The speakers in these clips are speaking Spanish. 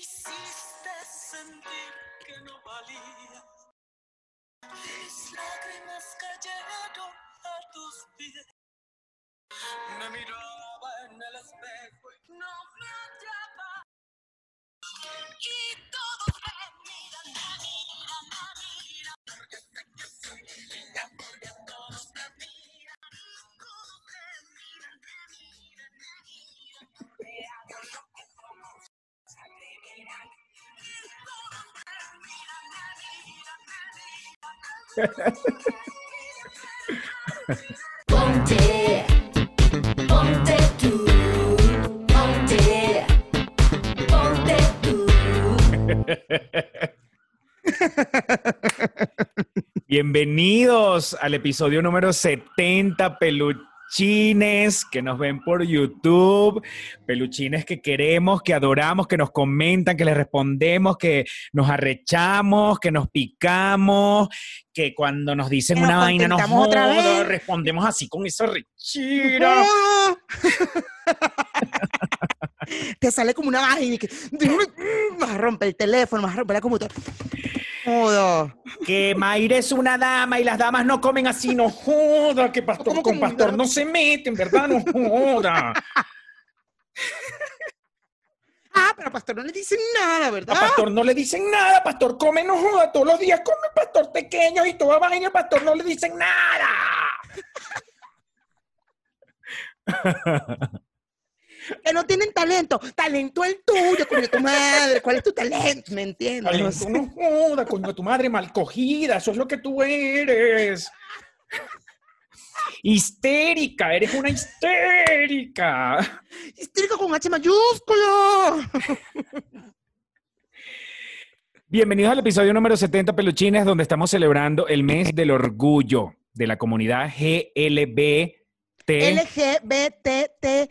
hiciste sentir que no valía. Mis lágrimas cayeron a tus pies. Me miraba en el espejo y no me hallaba. Y todos Ponte, ponte tú, ponte, ponte tú. Bienvenidos al episodio número 70, peluchines que nos ven por YouTube, peluchines que queremos, que adoramos, que nos comentan, que les respondemos, que nos arrechamos, que nos picamos, que cuando nos dicen Que nos una vaina nos otra joda, vez. respondemos así con esa rechera. Te sale como una vaina y que vas a romper el teléfono, vas a romper la computadora. Joder. Que Mayra es una dama y las damas no comen así, no joda, que pastor ¿Cómo con pastor no? se meten, ¿verdad? No joda. Ah, pero a Pastor no le dicen nada, ¿verdad? A pastor no le dicen nada, pastor come no joda, todos los días come pastor pequeño y toda vaina, pastor no le dicen nada. Que no tienen talento. Talento el tuyo, coño, tu madre. ¿Cuál es tu talento? ¿Me entiendes? Talento no joda, coño, tu madre mal cogida, eso es lo que tú eres. Histérica, eres una histérica. Histérico con H mayúsculo. Bienvenidos al episodio número 70 Peluchines, donde estamos celebrando el mes del orgullo de la comunidad GLBT. LGBT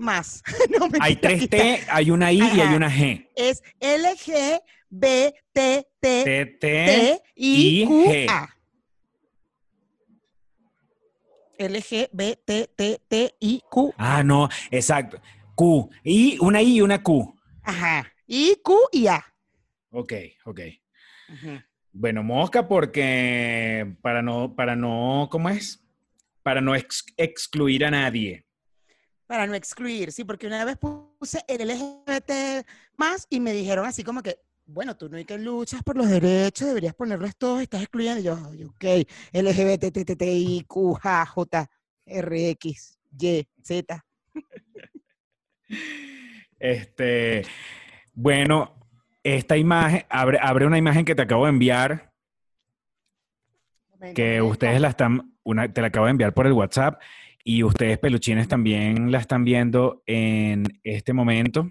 más. No, Hay tres. T, hay una I y hay una G. Es LGBT T, T, T I I, Q G. A. LGBTTIQ. Ah, no, exacto. Q. I, una I y una Q. Ajá. I, Q y A. Ok, ok. Bueno, mosca porque para no, para no, ¿cómo es? Para no ex- excluir a nadie. Para no excluir, sí, porque una vez puse el LGBT más y me dijeron así como que, bueno, tú no hay que luchas por los derechos, deberías ponerlos todos, estás excluyendo. Y yo, "Ay, ok, LGBTTIQ, J, J, R, X, Y, Z. Este, bueno, esta imagen, abre, abre una imagen que te acabo de enviar, que ustedes la están, una, te la acabo de enviar por el WhatsApp y ustedes peluchines también la están viendo en este momento.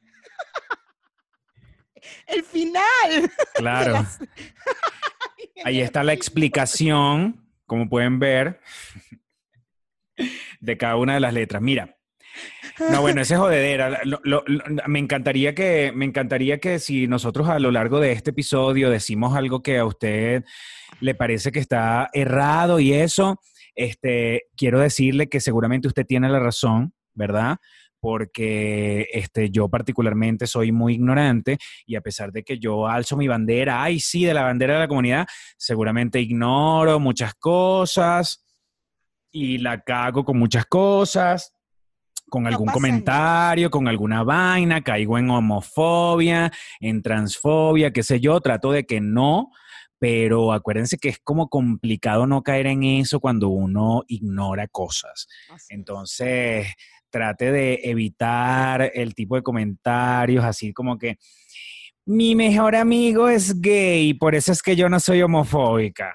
El final. Claro. las- Ahí está la explicación, como pueden ver, de cada una de las letras. Mira. No, bueno, ese es jodedera. Lo- lo- lo- me encantaría que, me encantaría que si nosotros a lo largo de este episodio decimos algo que a usted le parece que está errado y eso, este, quiero decirle que seguramente usted tiene la razón, ¿verdad? Porque este, yo particularmente soy muy ignorante y a pesar de que yo alzo mi bandera, ay sí, de la bandera de la comunidad, seguramente ignoro muchas cosas y la cago con muchas cosas, con No algún nada. comentario, con alguna vaina, caigo en homofobia, en transfobia, qué sé yo, trato de que no, pero acuérdense que es como complicado no caer en eso cuando uno ignora cosas. Así. Entonces, trate de evitar el tipo de comentarios así como que mi mejor amigo es gay, por eso es que yo no soy homofóbica.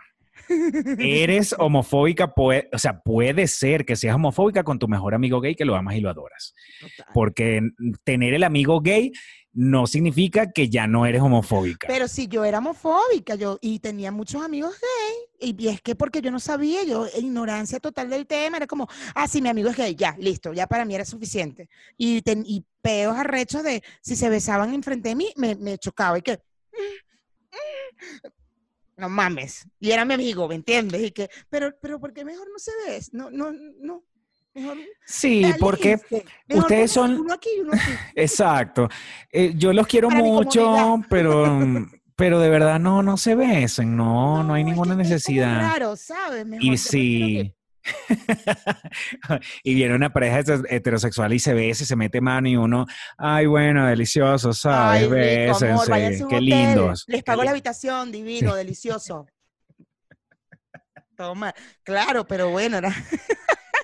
Eres homofóbica, o sea, puede ser que seas homofóbica con tu mejor amigo gay que lo amas y lo adoras. Total. Porque tener el amigo gay no significa que ya no eres homofóbica. Pero si yo era homofóbica yo, y tenía muchos amigos gay, y, es que porque yo no sabía, yo, ignorancia total del tema, era como, ah, sí, mi amigo es gay, ya, listo, ya para mí era suficiente. Y, ten- y peos arrechos de, si se besaban enfrente de mí, me, me chocaba, y que, no mames, y era mi amigo, ¿me entiendes? Y que, pero, pero, ¿por qué mejor no se ves? No, no, no. Mejor, Sí, porque. Mejor ustedes son- Uno aquí y uno aquí. Exacto. Eh, yo los quiero Para mucho, pero, pero de verdad no, no se besen, no, no, hay es que ninguna necesidad. raro, ¿sabes? Mejor Y sí. y viene una pareja heter- heterosexual y se besa y se mete mano y uno, ay, bueno, delicioso, ¿sabes? Ay, amor, Bésense, qué hotel, lindos. Les pago la habitación, divino, delicioso. Toma, claro, pero bueno, era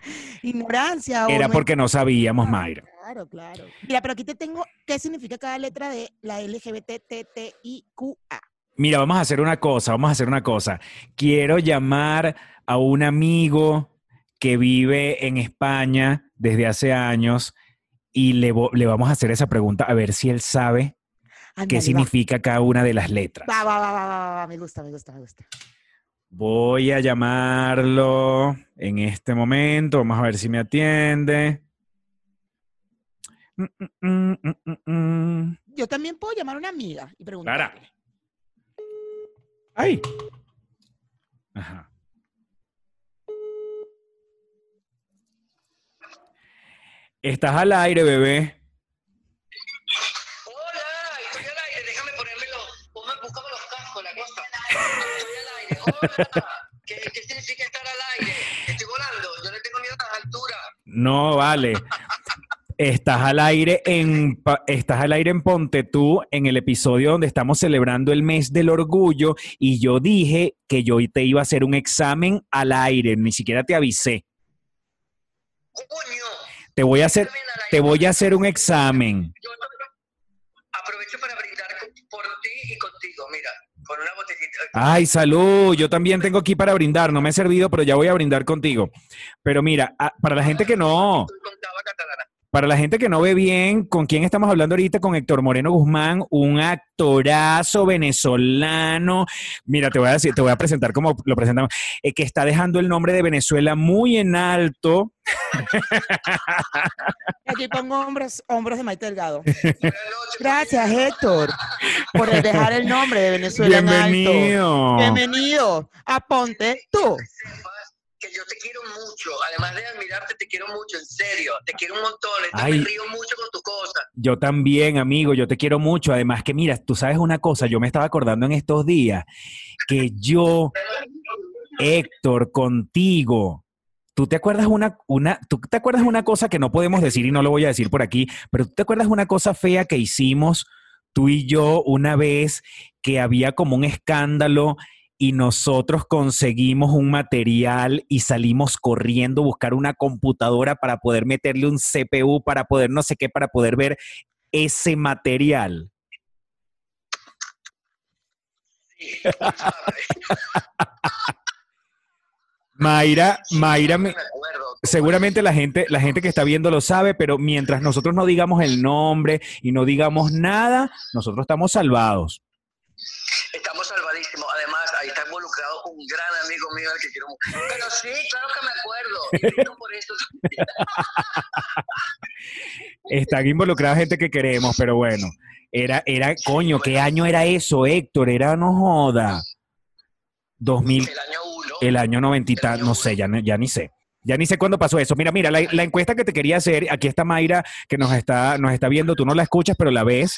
ignorancia. Era porque no sabíamos, Mayra. Claro, claro. Mira, pero aquí te tengo qué significa cada letra de la LGBTTIQA. Mira, vamos a hacer una cosa, vamos a hacer una cosa. Quiero llamar a un amigo que vive en España desde hace años y le, le vamos a hacer esa pregunta a ver si él sabe Ándale, qué va. significa cada una de las letras. Va, va, va, va, va, va, va, me gusta, me gusta, me gusta. Voy a llamarlo en este momento. Vamos a ver si me atiende. Mm, mm, mm. Yo también puedo llamar a una amiga y preguntarle. ¡Ay! Ajá. Estás al aire, bebé. Hola. ¿Qué, ¿Qué significa estar al aire? Estoy volando, yo le tengo miedo a las alturas. No, vale. Estás al aire en estás al aire en Ponte tú en el episodio donde estamos celebrando el mes del orgullo y yo dije que yo te iba a hacer un examen al aire, ni siquiera te avisé. Coño. Te voy a hacer te voy a hacer un examen. Yo aprovecho para con una. Ay, salud. Yo también tengo aquí para brindar. No me he servido, pero ya voy a brindar contigo. Pero mira, ah, para la gente que no, para la gente que no ve bien, ¿con quién estamos hablando ahorita? Con Héctor Moreno Guzmán, un actorazo venezolano. Mira, te voy a decir, te voy a presentar como lo presentamos, eh, que está dejando el nombre de Venezuela muy en alto. Aquí pongo hombros, hombros de Maite Delgado. Gracias. Héctor, por dejar el nombre de Venezuela en alto. Bienvenido. Bienvenido a Ponte tú. que yo te quiero mucho. Además de admirarte, te quiero mucho, en serio. Te quiero un montón. Entonces Ay. me río mucho con tus cosas. Yo también, amigo, yo te quiero mucho. Además que, mira, tú sabes una cosa, yo me estaba acordando en estos días que yo, Héctor, contigo, ¿tú te acuerdas una, una, tú te acuerdas una cosa que no podemos decir y no lo voy a decir por aquí, pero tú te acuerdas una cosa fea que hicimos tú y yo una vez que había como un escándalo y nosotros conseguimos un material y salimos corriendo a buscar una computadora para poder meterle un CPU, para poder no sé qué, para poder ver ese material. Sí. Mayra, Mayra, me- seguramente la gente, la gente que está viendo lo sabe, pero mientras nosotros no digamos el nombre y no digamos nada, nosotros estamos salvados. Estamos salvadísimos. Además, ahí está involucrado un gran amigo mío al que quiero mucho. Pero sí, claro que me acuerdo. Y brindo por eso. Están involucradas gente que queremos, pero bueno, era, era, coño, ¿qué año era eso, Héctor? Era, no joda. 2000, El año uno. el año 90 y tal, no sé, ya, ni- ya ni sé. Ya ni sé cuándo pasó eso. Mira, mira, la, la encuesta que te quería hacer, aquí está Mayra, que nos está, nos está viendo, tú no la escuchas, pero la ves.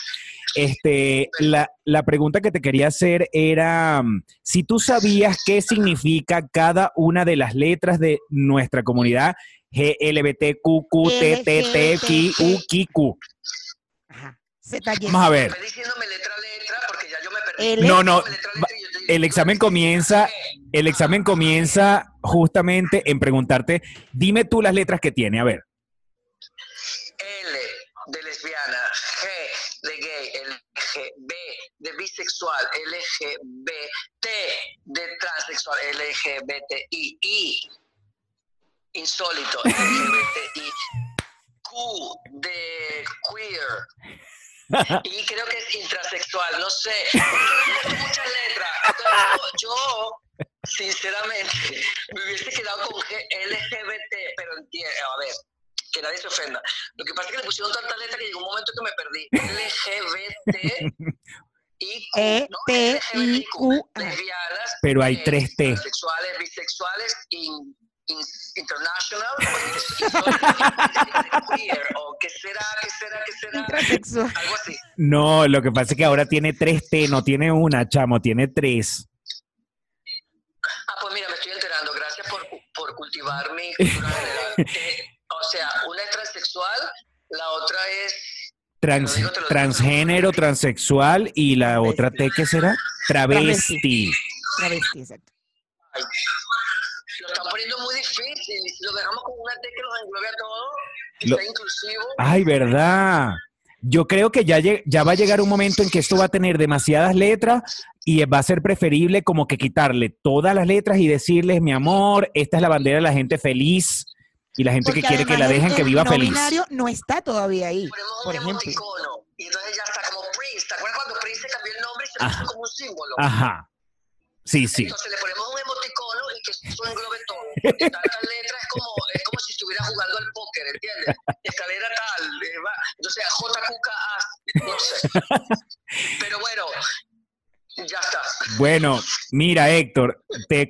Este, la, la pregunta que te quería hacer era mm, si tú sabías qué significa cada una de las letras de nuestra comunidad G, L, B, T, Q, Q, T, T, T, Q, U, Q, Q. Ajá. Z, Y. Vamos a ver. No, no, El examen comienza, el examen comienza justamente en preguntarte, dime tú las letras que tiene, a ver. L de lesbiana, G de gay, LGB de bisexual, LGB, T de transexual, LGBTI, I, insólito, LGBTI, Q de queer, y creo que es intrasexual, no sé, muchas letras. Entonces, yo, sinceramente, me hubiese quedado con LGBT, pero entiendo, a ver, que nadie se ofenda. Lo que pasa es que le pusieron tantas letras que llegó un momento que me perdí. LGBT y Q, E, ¿no? T, I, Q, A. lesbianas, Pero hay gays, tres T. Transexuales, bisexuales, ins- international o queer o qué será, qué será, qué será, Intrasexual. algo así. No, lo que pasa es que ahora tiene tres T, no tiene una, chamo, tiene tres. Ah, pues mira, me estoy enterando. Gracias por, por cultivar mi. Eh, o sea, una es transexual, la otra es Trans- digo, digo, transgénero, transexual y la otra T, ¿qué será? Travesti. Travesti, exacto. Ay, lo están poniendo muy difícil. Lo dejamos con una T que los englobe a todos, que Lo- sea inclusivo. Ay, ¿verdad? Yo creo que ya, lleg- ya va a llegar un momento en que esto va a tener demasiadas letras y va a ser preferible como que quitarle todas las letras y decirles, mi amor, esta es la bandera de la gente feliz y la gente Porque que quiere que la dejen que viva no feliz. binario no está todavía ahí, Ponemos un por ejemplo. emoticono. Y entonces ya está como Prince. ¿Te acuerdas cuando Prince se cambió el nombre y se Ajá. puso como un símbolo? Ajá. Sí, sí. Entonces le ponemos un que eso englobe todo. Porque tantas letras es como, es como si estuviera jugando al póker, ¿entiendes? Escalera tal, eh, va. entonces JQKA, no sé. Pero bueno, ya está. Bueno, mira, Héctor, te,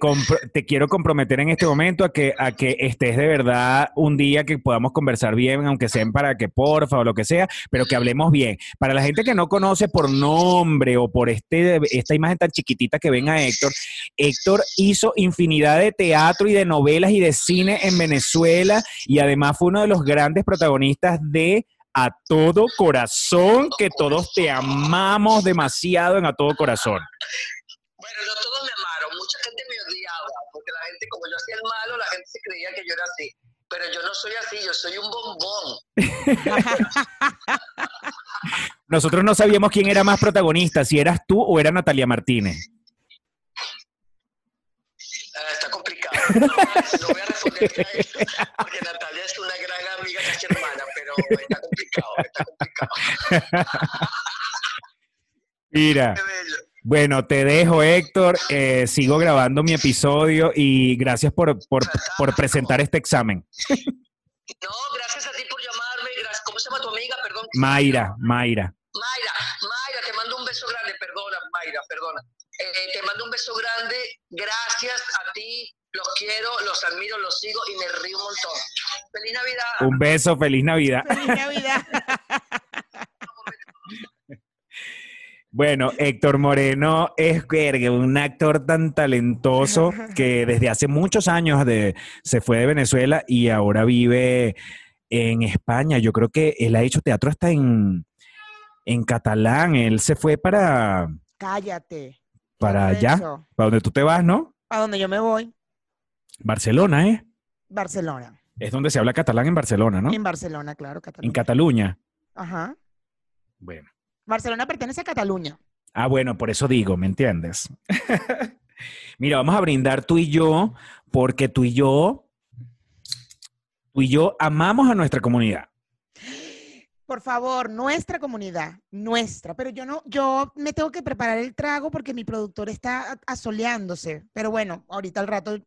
quiero comprometer en este momento a que, a que estés de verdad un día que podamos conversar bien, aunque sea en para que porfa o lo que sea, pero que hablemos bien. Para la gente que no conoce por nombre o por este, esta imagen tan chiquitita que ven a Héctor, Héctor hizo infinidad de teatro y de novelas y de cine en Venezuela y además fue uno de los grandes protagonistas de A Todo Corazón, que todos te amamos demasiado en A Todo Corazón. Bueno, no todos me amaron, mucha gente me odiaba, porque la gente, como yo hacía el malo, la gente se creía que yo era así. Pero yo no soy así, yo soy un bombón. Nosotros no sabíamos quién era más protagonista, si eras tú o era Natalia Martínez. Ah, está complicado. No, no voy a responder a eso, porque Natalia es una gran amiga, casi hermana, pero está complicado, está complicado. Mira, bueno, te dejo, Héctor. eh, sigo grabando mi episodio y gracias por, por, por presentar este examen. No, gracias a ti por llamarme. Gracias. ¿Cómo se llama tu amiga? Perdón. Mayra, Mayra. Mayra, Mayra, te mando un beso grande. Perdona, Mayra, perdona. Eh, te mando un beso grande. Gracias a ti. Los quiero, los admiro, los sigo y me río un montón. Feliz Navidad. Un beso, feliz Navidad. Feliz Navidad. Bueno, Héctor Moreno es un actor tan talentoso que desde hace muchos años de, se fue de Venezuela y ahora vive en España. Yo creo que él ha hecho teatro hasta en, en catalán. Él se fue para, Cállate. para allá, para donde tú te vas, ¿no? A donde yo me voy, Barcelona, ¿eh? Barcelona. Es donde se habla catalán en Barcelona, ¿no? En Barcelona, claro, En Cataluña. Ajá. Bueno. Barcelona pertenece a Cataluña. Ah, bueno, por eso digo, ¿me entiendes? Mira, vamos a brindar tú y yo, porque tú y yo, tú y yo amamos a nuestra comunidad. Por favor, nuestra comunidad, nuestra. Pero yo no, yo me tengo que preparar el trago porque mi productor está asoleándose. Pero bueno, ahorita al rato.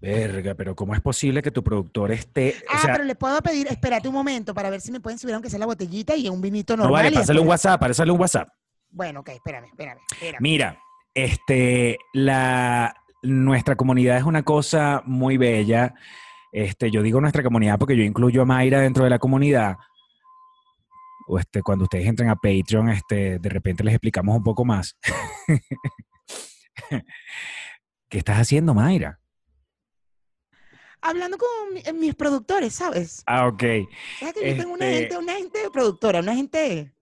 Verga, pero ¿cómo es posible que tu productor esté, Ah, o sea, pero le puedo pedir, espérate un momento para ver si me pueden subir aunque sea la botellita y un vinito no normal. vale, y pásale un WhatsApp, pásale un WhatsApp. Bueno, ok, espérame, espérame, espérame. Mira, este, la, nuestra comunidad es una cosa muy bella. Este, yo digo nuestra comunidad porque yo incluyo a Mayra dentro de la comunidad. O este, cuando ustedes entren a Patreon, este, de repente les explicamos un poco más. ¿Qué estás haciendo, Mayra? Hablando con eh, mis productores, ¿sabes? Ah, ok. ¿Sabes que yo tengo una Este- gente, una gente productora, una gente,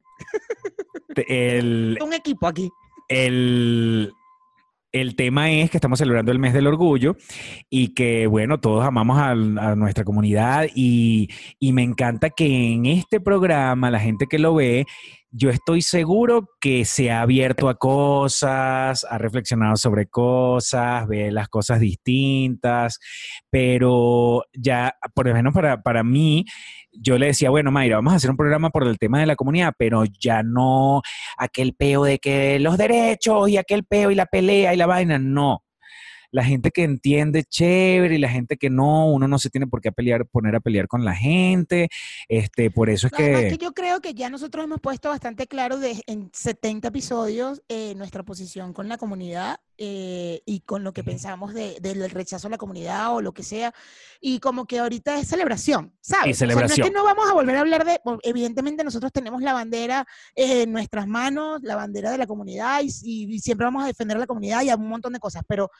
Te- El, un equipo aquí. el, el tema es que estamos celebrando el mes del orgullo y que, bueno, todos amamos a, a nuestra comunidad y, y me encanta que en este programa, la gente que lo ve, yo estoy seguro que se ha abierto a cosas, ha reflexionado sobre cosas, ve las cosas distintas, pero ya, por lo menos para, para mí, yo le decía, bueno, Mayra, vamos a hacer un programa por el tema de la comunidad, pero ya no aquel peo de que los derechos y aquel peo y la pelea y la vaina, no. La gente que entiende, chévere, y la gente que no, uno no se tiene por qué pelear, poner a pelear con la gente. Este, por eso es que. que yo creo que ya nosotros hemos puesto bastante claro de, en 70 episodios eh, nuestra posición con la comunidad eh, y con lo que pensamos de- del rechazo a la comunidad o lo que sea. Y como que ahorita es celebración, ¿sabes? O sea, no celebración. es que no vamos a volver a hablar de, evidentemente nosotros tenemos la bandera eh, en nuestras manos, la bandera de la comunidad y- y siempre vamos a defender a la comunidad y a un montón de cosas, pero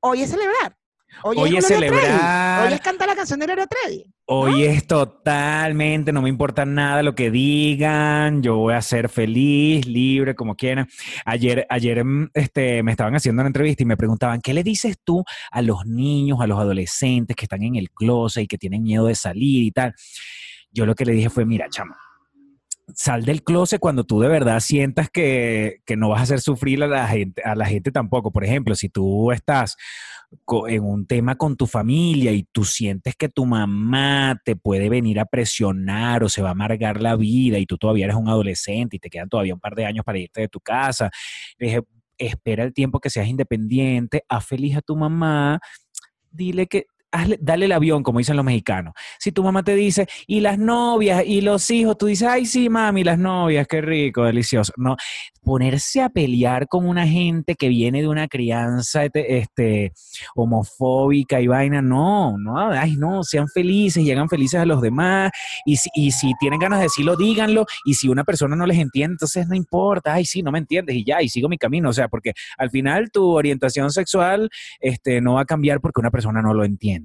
hoy es celebrar. Hoy, Hoy es celebrar. Hoy es cantar la canción de Gloria Trevi. Hoy es totalmente, no me importa nada lo que digan, yo voy a ser feliz, libre, como quieran. Ayer, ayer mm, este, me estaban haciendo una entrevista y me preguntaban, ¿qué le dices tú a los niños, a los adolescentes que están en el closet y que tienen miedo de salir y tal? Yo lo que le dije fue, mira, chamo, sal del closet cuando tú de verdad sientas que, que no vas a hacer sufrir a la gente, a la gente tampoco. Por ejemplo, si tú estás en un tema con tu familia y tú sientes que tu mamá te puede venir a presionar o se va a amargar la vida y tú todavía eres un adolescente y te quedan todavía un par de años para irte de tu casa, le dije, espera el tiempo que seas independiente, haz feliz a tu mamá, dile que... hazle- dale el avión, como dicen los mexicanos. Si tu mamá te dice, y las novias y los hijos, tú dices, ay, sí, mami, las novias, qué rico, delicioso. No, ponerse a pelear con una gente que viene de una crianza este, este, homofóbica y vaina, no, no, ay, no, sean felices y hagan felices a los demás. Y si, y si tienen ganas de decirlo, díganlo. Y si una persona no les entiende, entonces no importa, ay, sí, no me entiendes y ya, y sigo mi camino. O sea, porque al final tu orientación sexual este, no va a cambiar porque una persona no lo entienda.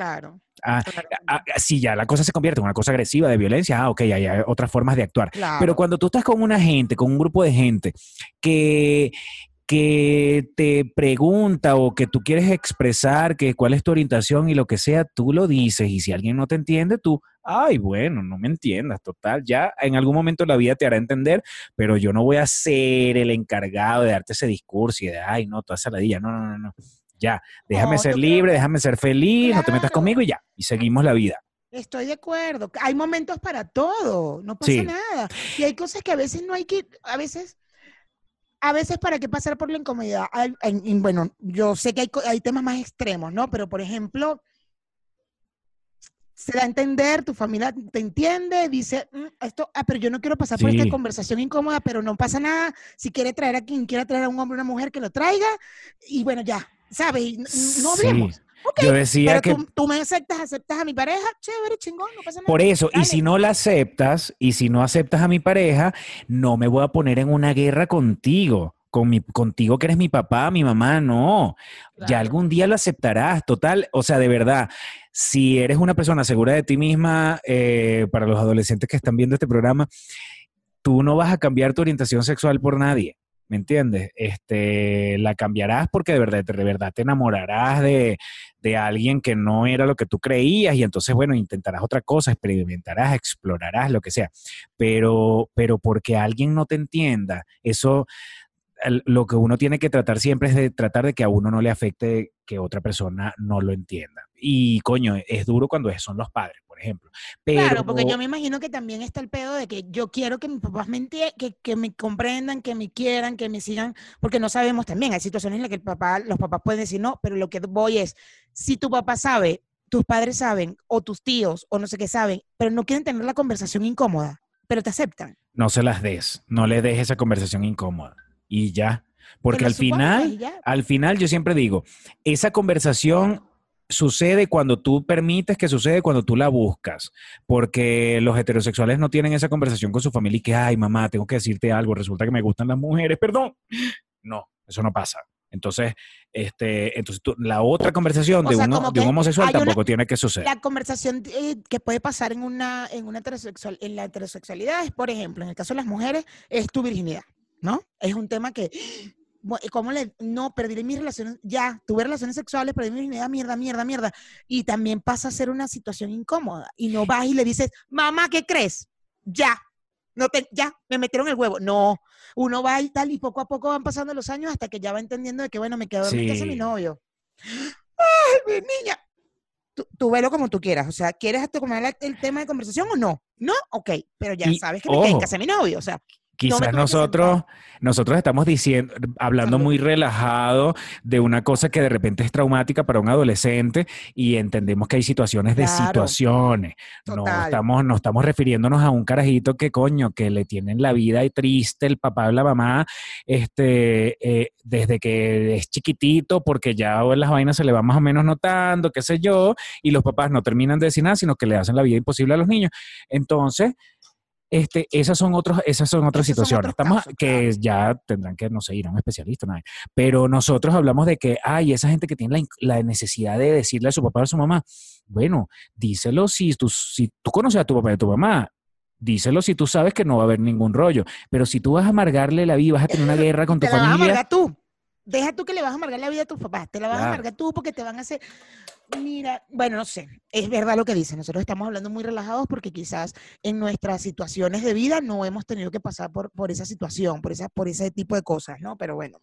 Claro. Ah, claro, ah, ah, si ya la cosa se convierte en una cosa agresiva de violencia, ah, ok, hay, hay otras formas de actuar. claro. Pero cuando tú estás con una gente, con un grupo de gente que, que te pregunta o que tú quieres expresar que cuál es tu orientación y lo que sea, tú lo dices. Y si alguien no te entiende, tú, ay, bueno, no me entiendas, total, ya en algún momento la vida te hará entender, pero yo no voy a ser el encargado de darte ese discurso y de, ay, no, toda esa ladilla, no, no, no, no. Ya, déjame ser libre, déjame ser feliz, no te metas conmigo y ya, y seguimos la vida. Estoy de acuerdo. Hay momentos para todo, no pasa Sí. nada. Y hay cosas que a veces no hay que, a veces, a veces para qué pasar por la incomodidad. Hay- hay- y bueno, yo sé que hay, hay temas más extremos, ¿no? Pero por ejemplo, se da a entender, tu familia te entiende, dice, "Mm, esto, ah, pero yo no quiero pasar por esta conversación incómoda, pero no pasa nada. Si quiere traer a quien quiera traer a un hombre o una mujer, que lo traiga. Y bueno, ya, ¿sabes? Y no Sí. hablemos. Ok, Yo decía pero que tú, tú me aceptas, aceptas a mi pareja, chévere, chingón, no pasa nada. Por eso, y si no la aceptas, y si no aceptas a mi pareja, no me voy a poner en una guerra contigo. Con mi, contigo que eres mi papá, mi mamá, no. Ya algún día lo aceptarás, total. O sea, de verdad, si eres una persona segura de ti misma, eh, para los adolescentes que están viendo este programa, tú no vas a cambiar tu orientación sexual por nadie. ¿Me entiendes? Este, la cambiarás porque de verdad, de verdad te enamorarás de, de alguien que no era lo que tú creías y entonces, bueno, intentarás otra cosa, experimentarás, explorarás, lo que sea. Pero, pero porque alguien no te entienda, eso, lo que uno tiene que tratar siempre es de tratar de que a uno no le afecte que otra persona no lo entienda. Y coño, es duro cuando son los padres, por ejemplo. Pero, Claro, porque yo me imagino que también está el pedo de que yo quiero que mis papás me entie- que, que me comprendan, que me quieran, que me sigan, porque no sabemos también, hay situaciones en las que el papá, los papás pueden decir no, pero lo que voy es, si tu papá sabe, tus padres saben, o tus tíos, o no sé qué saben, pero no quieren tener la conversación incómoda, pero te aceptan. no se las des, no le des esa conversación incómoda. Y ya. Porque al final, al final yo siempre digo, esa conversación sucede cuando tú permites que sucede cuando tú la buscas, porque los heterosexuales no tienen esa conversación con su familia y que, ay, mamá, tengo que decirte algo, resulta que me gustan las mujeres, perdón. No, eso no pasa. Entonces, este, entonces tú- la otra conversación O de, sea, uno- de un homosexual una- tampoco tiene que suceder. La conversación eh, que puede pasar en una, en una heterosexual, en la heterosexualidad es, por ejemplo, en el caso de las mujeres, es tu virginidad, ¿no? Es un tema que, ¿cómo le, no, perdí mis relaciones, ya, tuve relaciones sexuales, perdí mi virginidad, mierda, mierda, mierda. Y también pasa a ser una situación incómoda. Y no vas y le dices, mamá, ¿qué crees? Ya, no te, ya, me metieron el huevo. No, uno va y tal, y poco a poco van pasando los años hasta que ya va entendiendo de que, bueno, me quedo en casa de mi Sí. novio. ¡Ay, mi niña! Tú, tú velo como tú quieras. O sea, ¿quieres tomar el tema de conversación o no? No, ok, pero ya Y, sabes que me quedé en ojo, casa de mi novio. O sea, quizás nosotros, nosotros estamos diciendo, hablando muy relajado de una cosa que de repente es traumática para un adolescente y entendemos que hay situaciones de Claro. situaciones. No estamos, no estamos refiriéndonos a un carajito que coño, que le tienen la vida y triste el papá o la mamá, este, eh, desde que es chiquitito, porque ya las vainas se le va más o menos notando, qué sé yo, y los papás no terminan de decir nada, sino que le hacen la vida imposible a los niños. Entonces, este, esas son otros, esas son otras Esos situaciones. Estamos, casos, que ya tendrán que, no sé, ir a un especialista, nada. Pero nosotros hablamos de que hay esa gente que tiene la, la necesidad de decirle a su papá o a su mamá, bueno, díselo si tú, si tú conoces a tu papá y a tu mamá. Díselo si tú sabes que no va a haber ningún rollo. Pero si tú vas a amargarle la vida, vas a tener una guerra con tu te la vas a familia. amargar tú. Deja tú que le vas a amargar la vida a tus papás. Te la vas Claro. a amargar tú porque te van a hacer. Mira, bueno, no sé. Es verdad lo que dicen. Nosotros estamos hablando muy relajados porque quizás en nuestras situaciones de vida no hemos tenido que pasar por, por esa situación, por, esa, por ese tipo de cosas, ¿no? Pero bueno,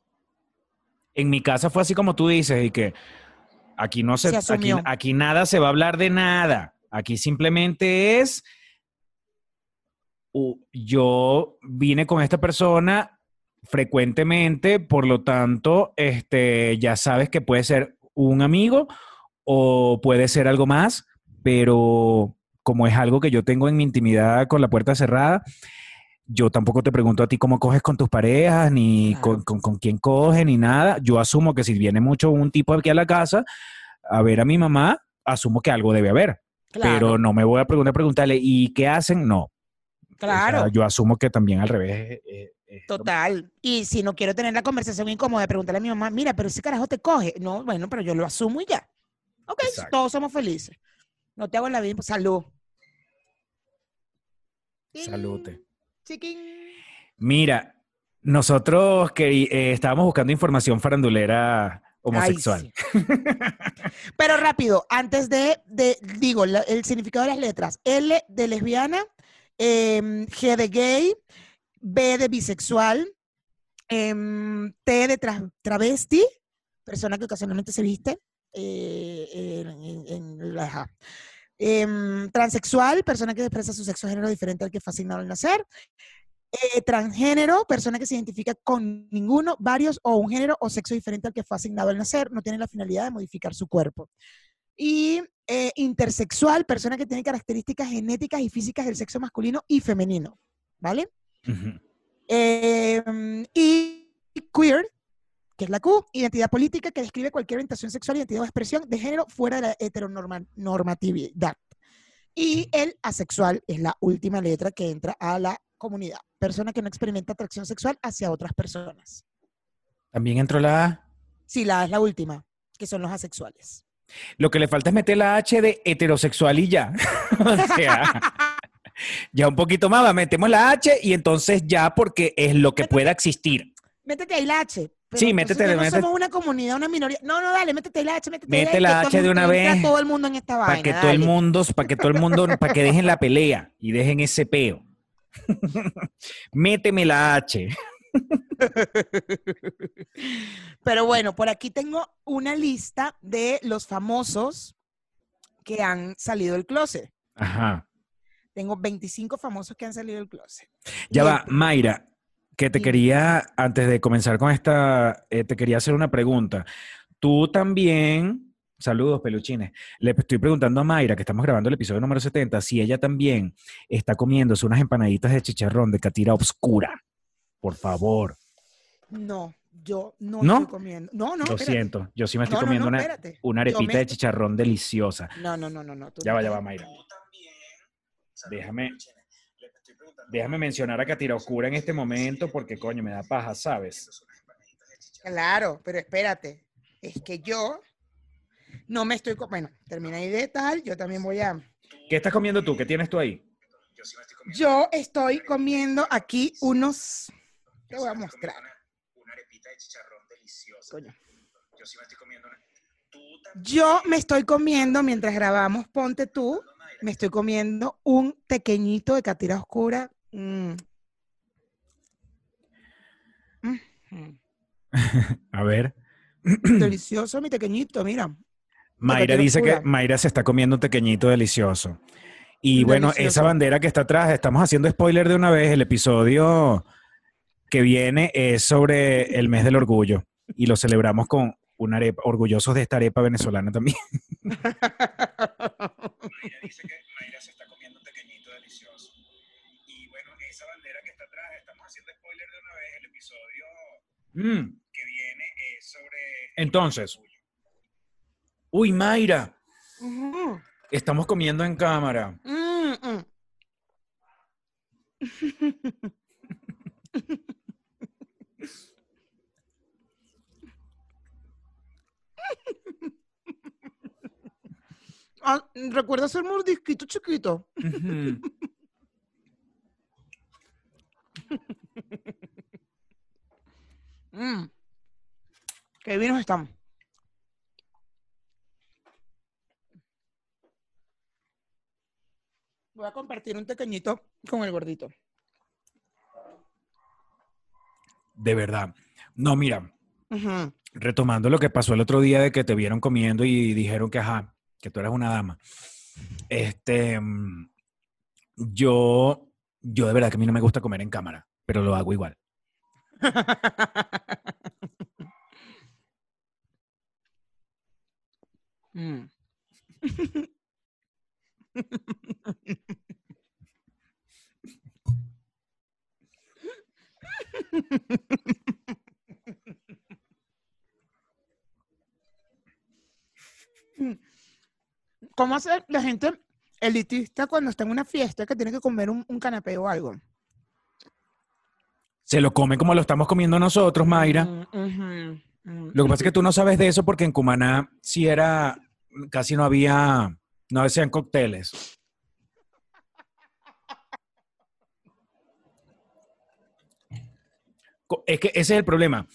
En mi casa fue así como tú dices, y que aquí no se, Se aquí, aquí nada se va a hablar de nada. Aquí simplemente es yo vine con esta persona frecuentemente, por lo tanto, este, ya sabes que puede ser un amigo o puede ser algo más, pero como es algo que yo tengo en mi intimidad con la puerta cerrada, yo tampoco te pregunto a ti cómo coges con tus parejas, ni con, con- con quién coges, ni nada. Yo asumo que si viene mucho un tipo aquí a la casa a ver a mi mamá, asumo que algo debe haber. claro. Pero no me voy a preguntar, preguntarle, ¿y qué hacen? No. O sea, claro. yo asumo que también al revés. eh, eh, Total. Y si no quiero tener la conversación incómoda preguntarle a mi mamá, mira, pero ese carajo te coge. No, bueno, pero yo lo asumo y ya. Ok, Exacto. todos somos felices. No te hago la vida. Salud. Salute. Chiquín. Mira, nosotros que eh, estábamos buscando información farandulera homosexual. Ay, sí. Pero rápido, antes de, de- digo, la- el significado de las letras. L de lesbiana, em, G de gay, B de bisexual, em, T de tra- travesti, persona que ocasionalmente se viste, eh, en, en- en la-. Em, transexual, persona que expresa su sexo género diferente al que fue asignado al nacer. Eh, transgénero, persona que se identifica con ninguno, varios o un género o sexo diferente al que fue asignado al nacer, no tiene la finalidad de modificar su cuerpo. Y eh, intersexual, persona que tiene características genéticas y físicas del sexo masculino y femenino, ¿vale? Eh, y queer, que es la Q, identidad política que describe cualquier orientación sexual, identidad o expresión de género fuera de la heteronormatividad. Y el asexual es la última letra que entra a la comunidad. Persona que no experimenta atracción sexual hacia otras personas. También entró la A. Sí, la A es la última, que son los asexuales. Lo que le falta es meter la H de heterosexual y ya. o sea, ya un poquito más, va, metemos la H y entonces ya porque es lo que pueda existir. Métete ahí la H. pero Sí, métete- no métete- somos una comunidad, una minoría. No, no, dale, métete ahí la H, métete ahí Mete y la H de una vez, todo el mundo en esta vaina. Para que todo el mundo, para que todo el mundo, para que dejen la pelea y dejen ese peo. Méteme la H. Pero bueno, por aquí tengo una lista de los famosos que han salido del closet. Ajá. Tengo 25 famosos que han salido del closet. Ya Y va, el- Mayra, que te quería, antes de comenzar con esta, eh, te quería hacer una pregunta. Tú también, saludos peluchines, le estoy preguntando a Mayra, que estamos grabando el episodio número 70, si ella también está comiéndose unas empanaditas de chicharrón de catira obscura. Por favor. No, yo no, ¿No? estoy comiendo. No, no, Lo espérate. siento, yo sí me estoy No, comiendo no, una, arepita me- de chicharrón deliciosa. No, no, no, no, no. tú Ya va, ya va, Mayra. Déjame, déjame mencionar a Catira Oscura en este momento porque, coño, me da paja, ¿sabes? Claro, pero espérate. Es que yo no me estoy... Bueno, termina ahí de tal, yo también voy a... ¿Qué estás comiendo tú? ¿Qué tienes tú ahí? Yo estoy comiendo aquí unos... Te voy a mostrar. Una arepita de chicharrón deliciosa. Coño. Yo sí me estoy comiendo una. Tú también. Yo me estoy comiendo, mientras grabamos Ponte tú, me estoy comiendo un pequeñito de catira oscura. Mm. Mm. A ver. Delicioso mi pequeñito, mira. Mayra dice que. Mayra se está comiendo un pequeñito delicioso. Y bueno, esa bandera que está atrás, estamos haciendo spoiler de una vez, el episodio que viene es sobre el mes del orgullo y lo celebramos con una arepa, orgullosos de esta arepa venezolana también. Mayra dice que Mayra se está comiendo un pequeñito delicioso. Y bueno, esa bandera que está atrás, estamos haciendo spoiler de una vez, el episodio que viene es sobre... Entonces, uy, Mayra, estamos comiendo en cámara. Mm, mm. Ah, Recuerda hacer mordisquito chiquito. Ujú. Mm. Qué vinos están. Voy a compartir un pequeñito con el gordito. De verdad. No, mira, retomando lo que pasó el otro día de que te vieron comiendo y dijeron que, ajá, que tú eras una dama. Este, mm, yo, yo de verdad que a mí no me gusta comer en cámara, pero lo hago igual. Mm. ¿Cómo hace la gente elitista cuando está en una fiesta que tiene que comer un, un canapé o algo? Se lo come como lo estamos comiendo nosotros, Mayra. Mm, mm. Lo que pasa es que tú no sabes de eso porque en Cumaná sí era, casi no había, no hacían cócteles. Es que ese es el problema.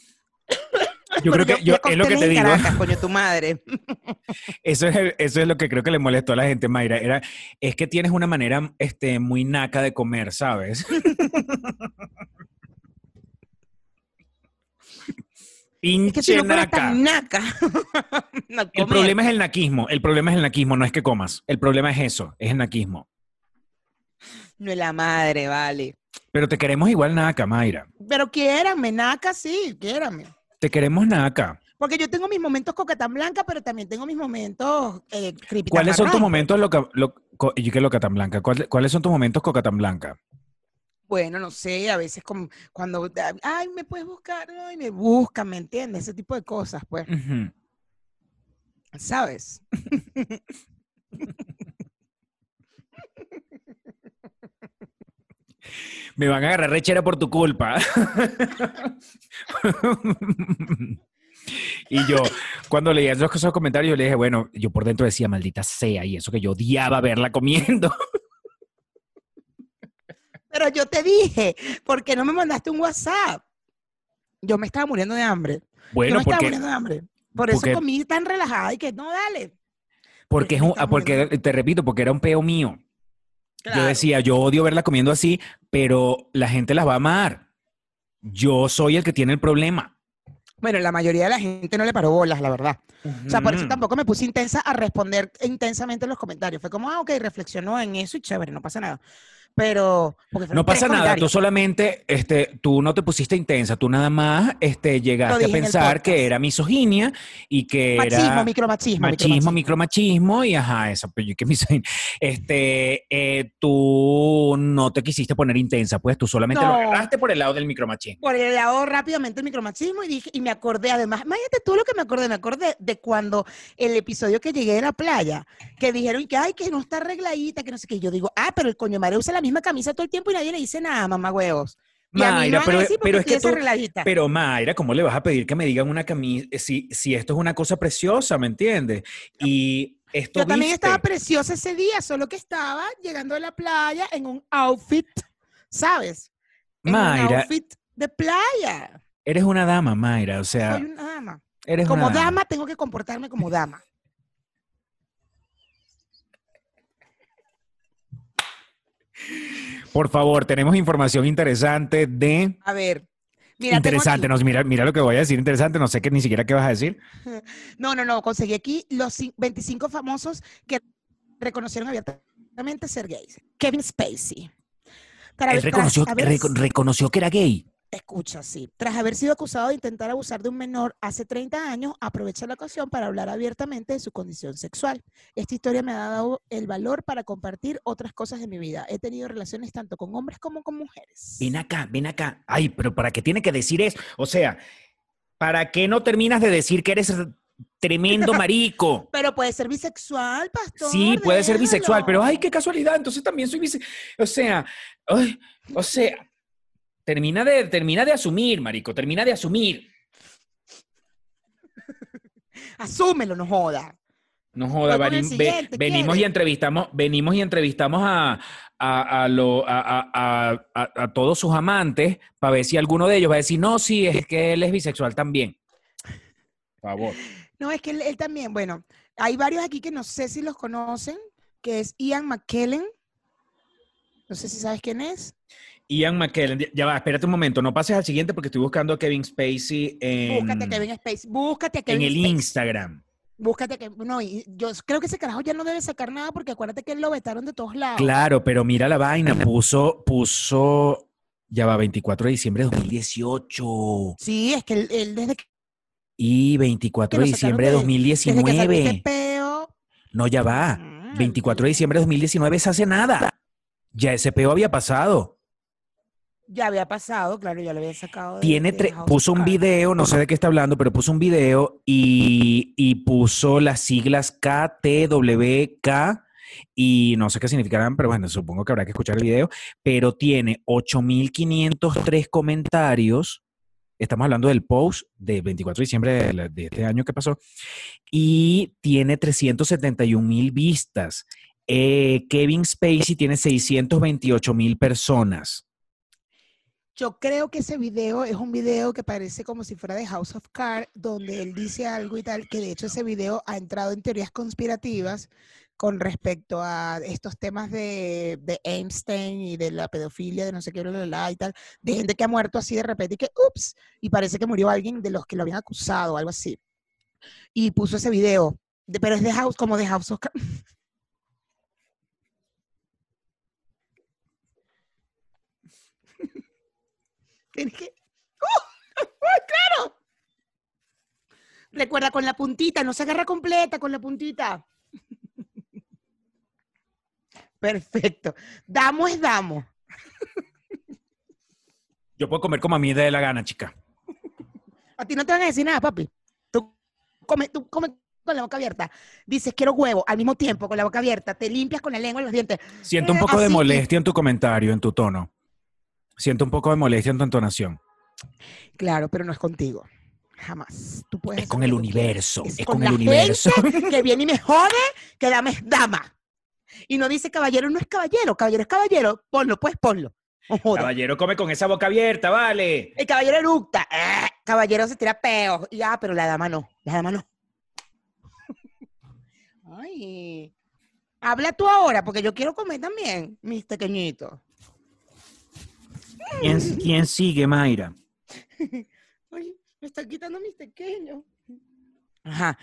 Yo creo que yo, es lo que te digo. Caracas, coño, tu madre. Eso es, eso es lo que creo que le molestó a la gente, Mayra. Era, es que tienes una manera este, muy naca de comer, ¿sabes? Es que si Pinche no naca. naca. no El problema es el naquismo. El problema es el naquismo, no es que comas. El problema es eso, es el naquismo. No es la madre, vale. Pero te queremos igual naca, Mayra. Pero quiérame, naca, sí, quiérame. Te queremos naca. Porque yo tengo mis momentos coquetán blanca, pero también tengo mis momentos eh, ¿Cuáles son tus momentos loca, lo- co- y qué loca tan blanca? ¿Cuál- ¿Cuáles son tus momentos coca tan blanca? Bueno, no sé, a veces como cuando, ay, me puedes buscar, ay, me buscan, ¿me entiendes? Ese tipo de cosas, pues, Ujú. ¿sabes? Me van a agarrar rechera por tu culpa. y yo, cuando leía esos, esos comentarios, yo le dije, bueno, yo por dentro decía, maldita sea, y eso que yo odiaba verla comiendo. Pero yo te dije, ¿por qué no me mandaste un WhatsApp? Yo me estaba muriendo de hambre. yo Bueno, estaba porque, muriendo de hambre. Por eso porque- comí tan relajada y que no, dale. porque, es me un- porque te repito, porque era un peo mío. Yo decía, yo odio verla comiendo así, pero la gente las va a amar. Yo soy el que tiene el problema. Bueno, la mayoría de la gente no le paró bolas, la verdad. O sea, por eso tampoco me puse intensa a responder intensamente en los comentarios. Fue como, ah, ok, reflexionó en eso y chévere, no pasa nada. Pero, No pasa nada, tú solamente, este, tú no te pusiste intensa, tú nada más este, llegaste a pensar que era misoginia y que Machismo, era micromachismo. machismo, micromachismo y ajá, eso, pero yo que misoginia. Este, eh, tú no te quisiste poner intensa, pues tú solamente lo No. agarraste por el lado del micromachismo. Por el lado rápidamente el micromachismo y dije, y me acordé además, imagínate tú lo que me acordé, me acordé de cuando el episodio que llegué de la playa, que dijeron que ay, que no está arregladita, que no sé qué. Yo digo, ah, pero el coño madre usa la misma camisa todo el tiempo y nadie le dice nada, mamá huevos. A Mayra, pero, a pero es que tú, pero Mayra, ¿cómo le vas a pedir que me digan una camisa si, si esto es una cosa preciosa, ¿me entiendes? Y esto Yo también viste. estaba preciosa ese día, solo que estaba llegando de la playa en un outfit, ¿sabes? En un Mayra, outfit de playa. eres una dama, Mayra, o sea, Soy una dama. eres Como una dama tengo que comportarme como dama. Por favor, tenemos información interesante de... A ver. Mira, interesante, aquí- no, mira, mira lo que voy a decir, interesante, no sé qué ni siquiera qué vas a decir. No, no, no, conseguí aquí los cin- 25 famosos que reconocieron abiertamente ser gays. Kevin Spacey. Él reconoció, reconoció que era gay. Escucha, sí. Tras haber sido acusado de intentar abusar de un menor hace 30 años, aprovecha la ocasión para hablar abiertamente de su condición sexual. Esta historia me ha dado el valor para compartir otras cosas de mi vida. He tenido relaciones tanto con hombres como con mujeres. Ven acá, ven acá. Ay, pero ¿para qué tiene que decir eso? O sea, ¿para qué no terminas de decir que eres tremendo marico? Pero puede ser bisexual, pastor. Sí, puede ser bisexual, pero ay, déjalo. qué casualidad, entonces también soy bisexual. O sea, ay, o sea, termina de, termina de asumir, marico, termina de asumir. Asúmelo, no joda. No joda, siguiente, venimos y entrevistamos, venimos y entrevistamos a, a, a lo- a todos sus amantes para ver si alguno de ellos va a decir, no, sí, es que él es bisexual también. Por favor. No, es que él, él también, bueno, hay varios aquí que no sé si los conocen, que es Ian McKellen. No sé si sabes quién es. Ian McKellen, ya va, espérate un momento, no pases al siguiente porque estoy buscando a Kevin Spacey en, Búscate a Kevin Space, búscate a en Kevin el Spacey. Instagram. Búscate que, no, y yo creo que ese carajo ya no debe sacar nada porque acuérdate que él lo vetaron de todos lados. Claro, pero mira la vaina, puso, puso, ya va, 24 de diciembre de 2018 Sí, es que él, él desde que, y 24 de diciembre de de- desde que 2019. peo. No, ya va. mm, 24 de diciembre de 2019 se hace nada. Ya ese peo había pasado. Ya había pasado, claro, ya lo había sacado. de- Tiene de puso un video, no sé de qué está hablando, pero puso un video y, y puso las siglas KTWK y no sé qué significarán, pero bueno, supongo que habrá que escuchar el video, pero tiene 8.503 comentarios. Estamos hablando del post del 24 de diciembre de, la- de este año que pasó y tiene 371 mil vistas. Eh, Kevin Spacey tiene 628 mil personas. Yo creo que ese video es un video que parece como si fuera de House of Cards, donde él dice algo y tal, que de hecho ese video ha entrado en teorías conspirativas con respecto a estos temas de, de Einstein y de la pedofilia, de no sé qué, bla, bla, y tal, de gente que ha muerto así de repente y que, ups, y parece que murió alguien de los que lo habían acusado, algo así. Y puso ese video, de- pero es de House, como de House of Cards. Tienes que. ¡Uh! ¡Ay, claro! Recuerda con la puntita, no se agarra completa con la puntita. Perfecto. Damos es damos. Yo puedo comer como a mí de la gana, chica. A ti no te van a decir nada, papi. Tú comes tú come con la boca abierta. Dices, quiero huevo, al mismo tiempo, con la boca abierta. Te limpias con la lengua y los dientes. Siento un Eh, poco de así molestia en tu comentario, en tu tono. Siento un poco de molestia en tu entonación. Claro, pero no es contigo. Jamás. Tú puedes Es con el universo. Es, con con el la universo. gente que viene y me jode, que dame es dama. Y no dice caballero, no es caballero, caballero es caballero. Ponlo, pues ponlo. Caballero, come con esa boca abierta, vale. El caballero eructa. ¡eh! Caballero se tira peos. Y Ya, pero la dama no. La dama no. Ay. Habla tú ahora, porque yo quiero comer también, mis pequeñitos. ¿Quién, quién sigue, Mayra? Ay, me están quitando mis pequeños. Ajá.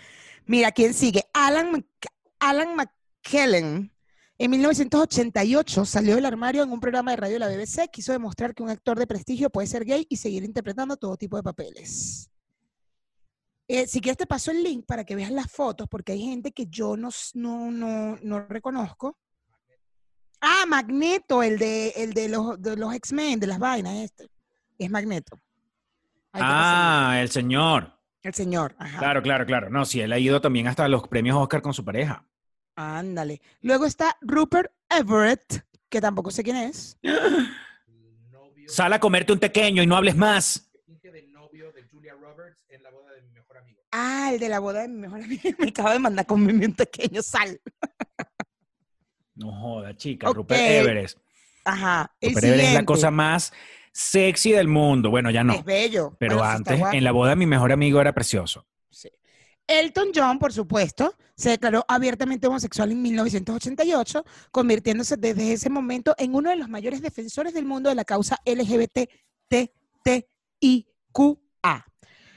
Mira, ¿quién sigue? Alan, Mc- Alan McKellen. En 1988 salió del armario en un programa de radio de la BBC. Quiso demostrar que un actor de prestigio puede ser gay y seguir interpretando todo tipo de papeles. Eh, si quieres te paso el link para que veas las fotos, porque hay gente que yo no, no, no, no reconozco. Ah, Magneto, el de, el de los, de los X-Men, de las vainas, este. Es Magneto. Ahí. Ah, el señor. El señor. Ajá. Claro, claro, claro. No, sí, él ha ido también hasta los premios Oscar con su pareja. Ándale. Luego está Rupert Everett, que tampoco sé quién es. Sal a comerte un pequeño y no hables más. finge de novio de Julia Roberts en la boda de mi mejor amigo. Ah, el de la boda de mi mejor amigo. Me acaba de mandar con un pequeño sal. No joda, chica. Ok. Rupert Everest. Ajá. El Rupert Everest es la cosa más sexy del mundo. Bueno, ya no. Es bello. Pero Bueno, antes, en la boda de mi mejor amigo era precioso. Sí. Elton John, por supuesto, se declaró abiertamente homosexual en 1988, convirtiéndose desde ese momento en uno de los mayores defensores del mundo de la causa LGBTTIQA.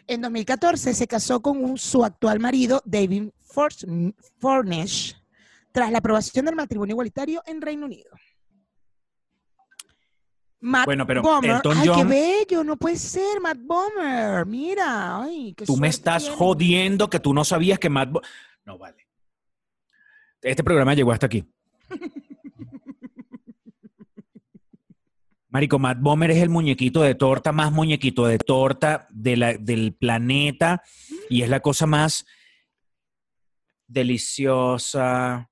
En 2014 se casó con un- su actual marido, David Forn- Fornish, tras la aprobación del matrimonio igualitario en Reino Unido. Matt Bueno, pero Bomer. Elton Ay, qué John- bello, no puede ser, Matt Bomer. Mira, ay, qué Tú me estás tiene. jodiendo que tú no sabías que Matt... Bo- No, vale. Este programa llegó hasta aquí. Marico, Matt Bomer es el muñequito de torta más muñequito de torta de la- del planeta y es la cosa más deliciosa.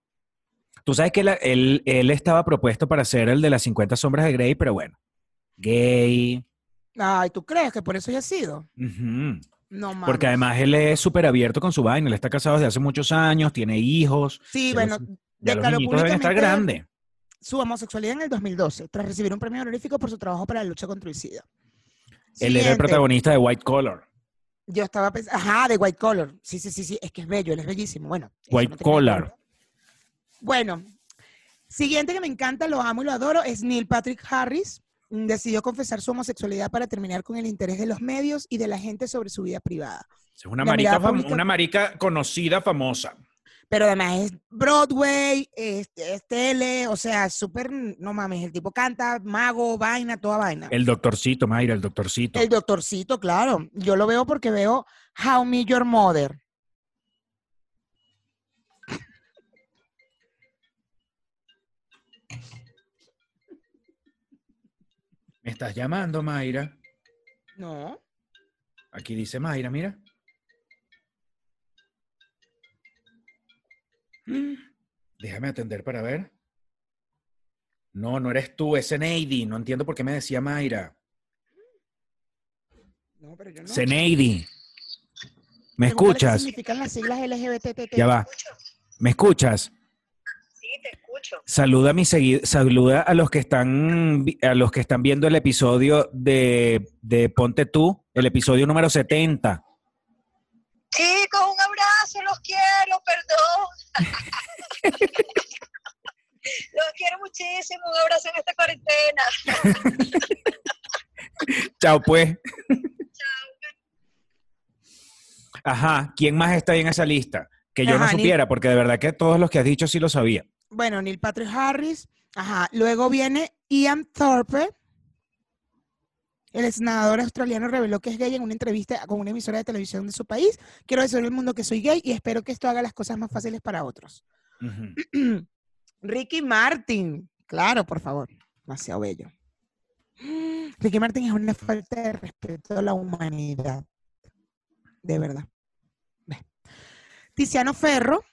Tú sabes que la- él, él estaba propuesto para ser el de las 50 sombras de Grey, pero bueno, gay. Ay, ¿tú crees que por eso ya ha sido? No mames. Porque además él es súper abierto con su vaina, él está casado desde hace muchos años, tiene hijos, Sí, bueno, los- deben estar públicamente grandes. su homosexualidad en el 2012, tras recibir un premio honorífico por su trabajo para la lucha contra el SIDA. Él era el protagonista de White Collar. Yo estaba pensando, ajá, de White Collar. Sí, sí, sí, sí, es que es bello, él es bellísimo. Bueno. White no Collar. Bueno, siguiente que me encanta, lo amo y lo adoro, es Neil Patrick Harris. Mm, Decidió confesar su homosexualidad para terminar con el interés de los medios y de la gente sobre su vida privada. Es una La marica, pública- una marica conocida, famosa. Pero además es Broadway, es, es tele, o sea, súper, no mames, el tipo canta, mago, vaina, toda vaina. El doctorcito, Mayra, el doctorcito. El doctorcito, claro. Yo lo veo porque veo How Me Your Mother. ¿Me estás llamando, Mayra? No. Aquí dice Mayra, mira. Déjame atender para ver. No, no eres tú, es Zeneidi. No entiendo por qué me decía Mayra. No, pero yo no. Zeneidi. ¿Me escuchas? ¿Qué significan las siglas. ¿Me escuchas? Te escucho. Saluda a mi segui- saluda a los que están a los que están viendo el episodio de, de Ponte tú, el episodio número 70. Chicos, un abrazo, los quiero, perdón. los quiero muchísimo, un abrazo en esta cuarentena. Chao, pues. Ajá, ¿quién más está ahí en esa lista? Que yo no ni- supiera, porque de verdad que todos los que has dicho sí lo sabía. Bueno, Neil Patrick Harris. Ajá. Luego viene Ian Thorpe. El senador australiano reveló que es gay en una entrevista con una emisora de televisión de su país. Quiero decirle al mundo que soy gay y espero que esto haga las cosas más fáciles para otros. Ricky Martin. Claro, por favor. Demasiado bello. Ricky Martin es una falta de respeto a la humanidad. De verdad. Ve. Tiziano Ferro.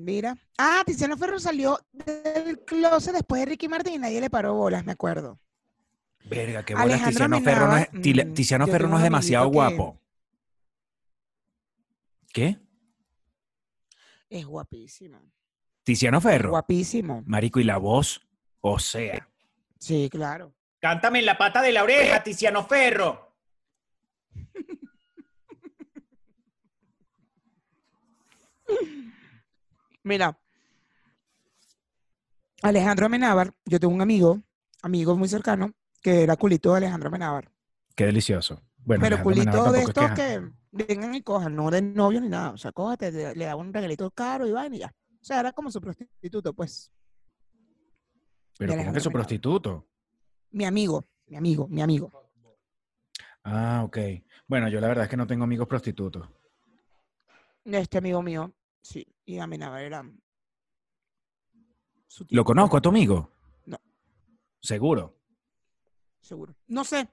Mira. Ah, Tiziano Ferro salió del closet después de Ricky Martin y nadie le paró bolas, me acuerdo. Verga, qué bolas. Alejandro Tiziano Ferro no es, mm, Tiziano Ferro no es demasiado que- guapo. ¿Qué? Es guapísimo. Tiziano Ferro. Guapísimo. Marico, y la voz. O sea. Sí, claro. Cántame en la pata de la oreja, Tiziano Ferro. Mira, Alejandro Amenábar, yo tengo un amigo, amigo muy cercano, que era culito de Alejandro Amenábar. Qué delicioso. Bueno, pero Alejandro culito de estos es que- que vengan y cojan, no de novio ni nada. O sea, cógete, le, le da un regalito caro y vaina y ya. O sea, era como su prostituto, pues. Pero ¿cómo que su prostituto? Mi amigo, mi amigo, mi amigo. Ah, ok. Bueno, yo la verdad es que no tengo amigos prostitutos. Este amigo mío, sí, y Amenábar era. su ¿Lo conozco a tu amigo? No. Seguro. Seguro. No sé,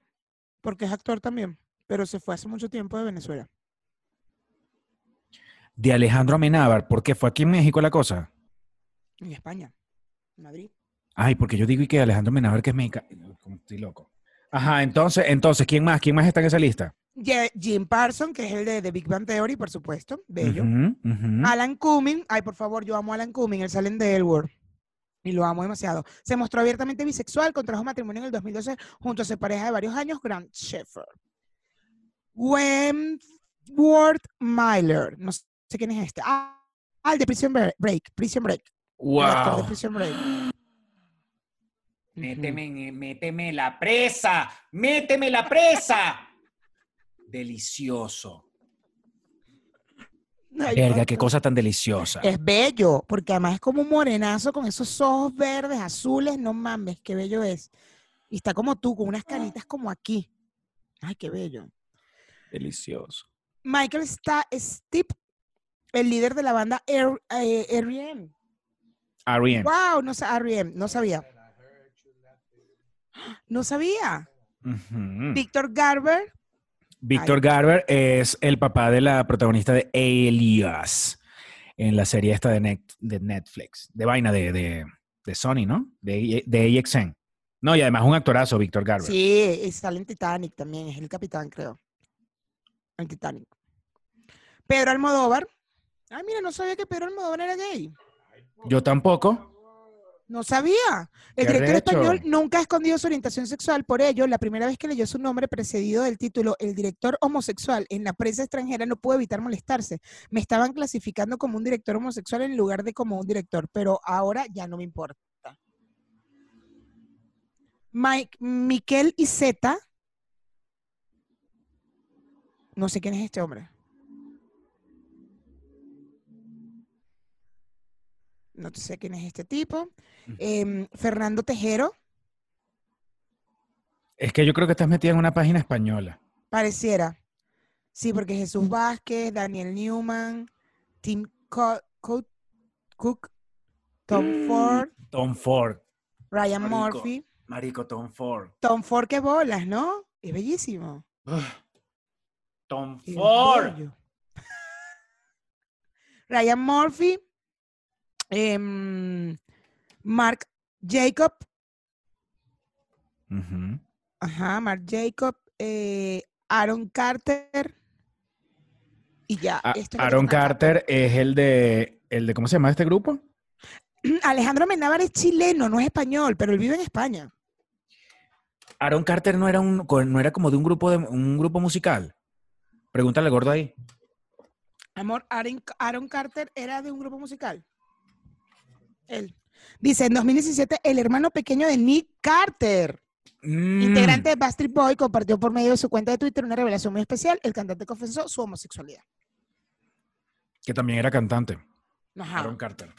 porque es actor también, pero se fue hace mucho tiempo de Venezuela. De Alejandro Amenábar, ¿por qué fue aquí en México la cosa? En España, en Madrid. Ay, porque yo digo y que Alejandro Amenábar que es mexicano. Como Estoy loco. Ajá, entonces, entonces, ¿quién más? ¿Quién más está en esa lista? Jim Parson, que es el de The Big Bang Theory, por supuesto, bello. Alan Cumming, ay, por favor, yo amo a Alan Cumming, él sale en The L Word. Y lo amo demasiado. Se mostró abiertamente bisexual, contrajo matrimonio en el 2012 junto a su pareja de varios años, Grant Sheffer. Wentworth Myler, no sé quién es este. Ah, ah, el de Prison Break, Prison Break. El de ¡Wow! Prison Break. Méteme, méteme la presa, méteme la presa. Delicioso. Ay, Verga, qué cosa tan deliciosa. Es bello, porque además es como un morenazo con esos ojos verdes, azules, no mames, qué bello es. Y está como tú, con unas canitas como aquí. Ay, qué bello. Delicioso. Michael está Stipe, el líder de la banda R- eh, R.E.M. Ariane. Wow, no, R.E.M., no sabía. No sabía. Ujú. Víctor Garber, Víctor Garber es el papá de la protagonista de Elias en la serie esta de, Net- de Netflix, de vaina de, de, de Sony, ¿no? De, de AXN. No, y además un actorazo, Víctor Garber. sí, sale en Titanic también, es el capitán, creo. En Titanic. Pedro Almodóvar. Ay, mira, no sabía que Pedro Almodóvar era gay. Yo tampoco. No sabía. El director español nunca ha escondido su orientación sexual. Por ello, la primera vez que leyó su nombre precedido del título El director homosexual en la prensa extranjera no pudo evitar molestarse. Me estaban clasificando como un director homosexual en lugar de como un director, pero ahora ya no me importa. Mike, Miquel Iseta. No sé quién es este hombre. No sé quién es este tipo. Em, Fernando Tejero, Es que yo creo que estás metida en una página española. pareciera. Sí, porque Jesús Vázquez, Daniel Newman, Tim Co- Co- Cook, Tom Ford, Tom Ford. Ryan Marico. Murphy. Marico, Tom Ford. Tom Ford, qué bolas, ¿no? Es bellísimo. Tom Ford. Ryan Murphy, em, Mark Jacob, Ujú. ajá, Mark Jacob, eh, Aaron Carter y ya. A- esto es lo que Aaron. Carter es el de, el de, ¿cómo se llama este grupo? Alejandro Menábar es chileno, no es español, pero él vive en España. Aaron Carter no era un, no era como de un grupo de un grupo musical. Pregúntale al gordo ahí. Amor, Aaron, Aaron Carter era de un grupo musical. Él. Dice, en 2017, el hermano pequeño de Nick Carter, Mm, integrante de Bastard Boy, compartió por medio de su cuenta de Twitter una revelación muy especial. El cantante confesó su homosexualidad. Que también era cantante. Ajá. Aaron Carter.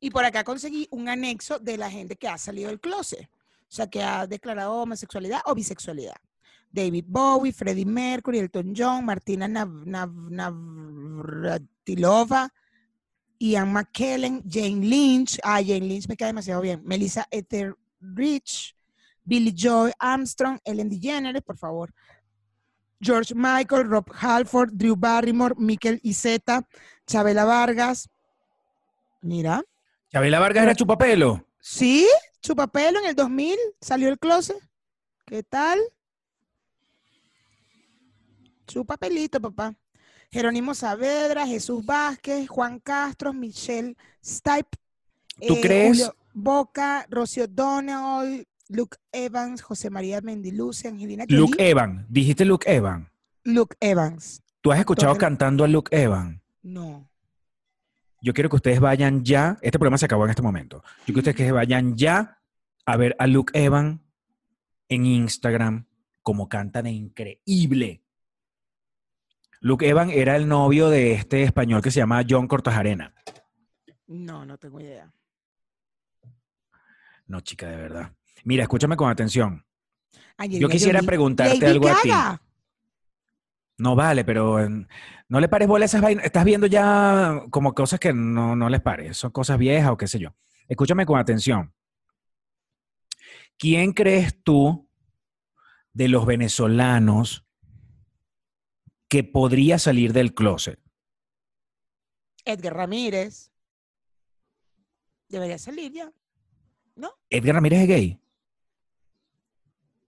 Y por acá conseguí un anexo de la gente que ha salido del closet. O sea, que ha declarado homosexualidad o bisexualidad. David Bowie, Freddie Mercury, Elton John, Martina Nav- Nav- Navratilova, Ian McKellen, Jane Lynch. Ah, Jane Lynch me cae demasiado bien. Melissa Etheridge, Billy Joy Armstrong, Ellen DeGeneres, por favor. George Michael, Rob Halford, Drew Barrymore, Mikel Iseta, Chabela Vargas. Mira. Chabela Vargas era chupapelo. Sí, Chupapelo en el 2000 salió el closet. ¿Qué tal? Chupapelito, papá. Jerónimo Saavedra, Jesús Vázquez, Juan Castro, Michelle Stipe. ¿Tú crees? Boca, Rocio Donald, Luke Evans, José María Mendiluce, Angelina. Luke Evan. Dijiste Luke Evan. Luke Evans. ¿Tú has escuchado cantando a Luke Evan? No. Yo quiero que ustedes vayan ya. Este programa se acabó en este momento. Yo quiero que ustedes vayan ya a ver a Luke Evan en Instagram como canta de increíble. Luke Evan era el novio de este español que se llama John Cortajarena. No, no tengo idea. No, chica, de verdad. Mira, escúchame con atención. Angelina Yo quisiera Jolie. preguntarte Lady algo a ti. No vale, pero eh, no le pares bola a esas vainas. Estás viendo ya como cosas que no, no les pares. Son cosas viejas o qué sé yo. Escúchame con atención. ¿Quién crees tú de los venezolanos que podría salir del closet? Edgar Ramírez. Debería salir ya. Edgar Ramírez es gay.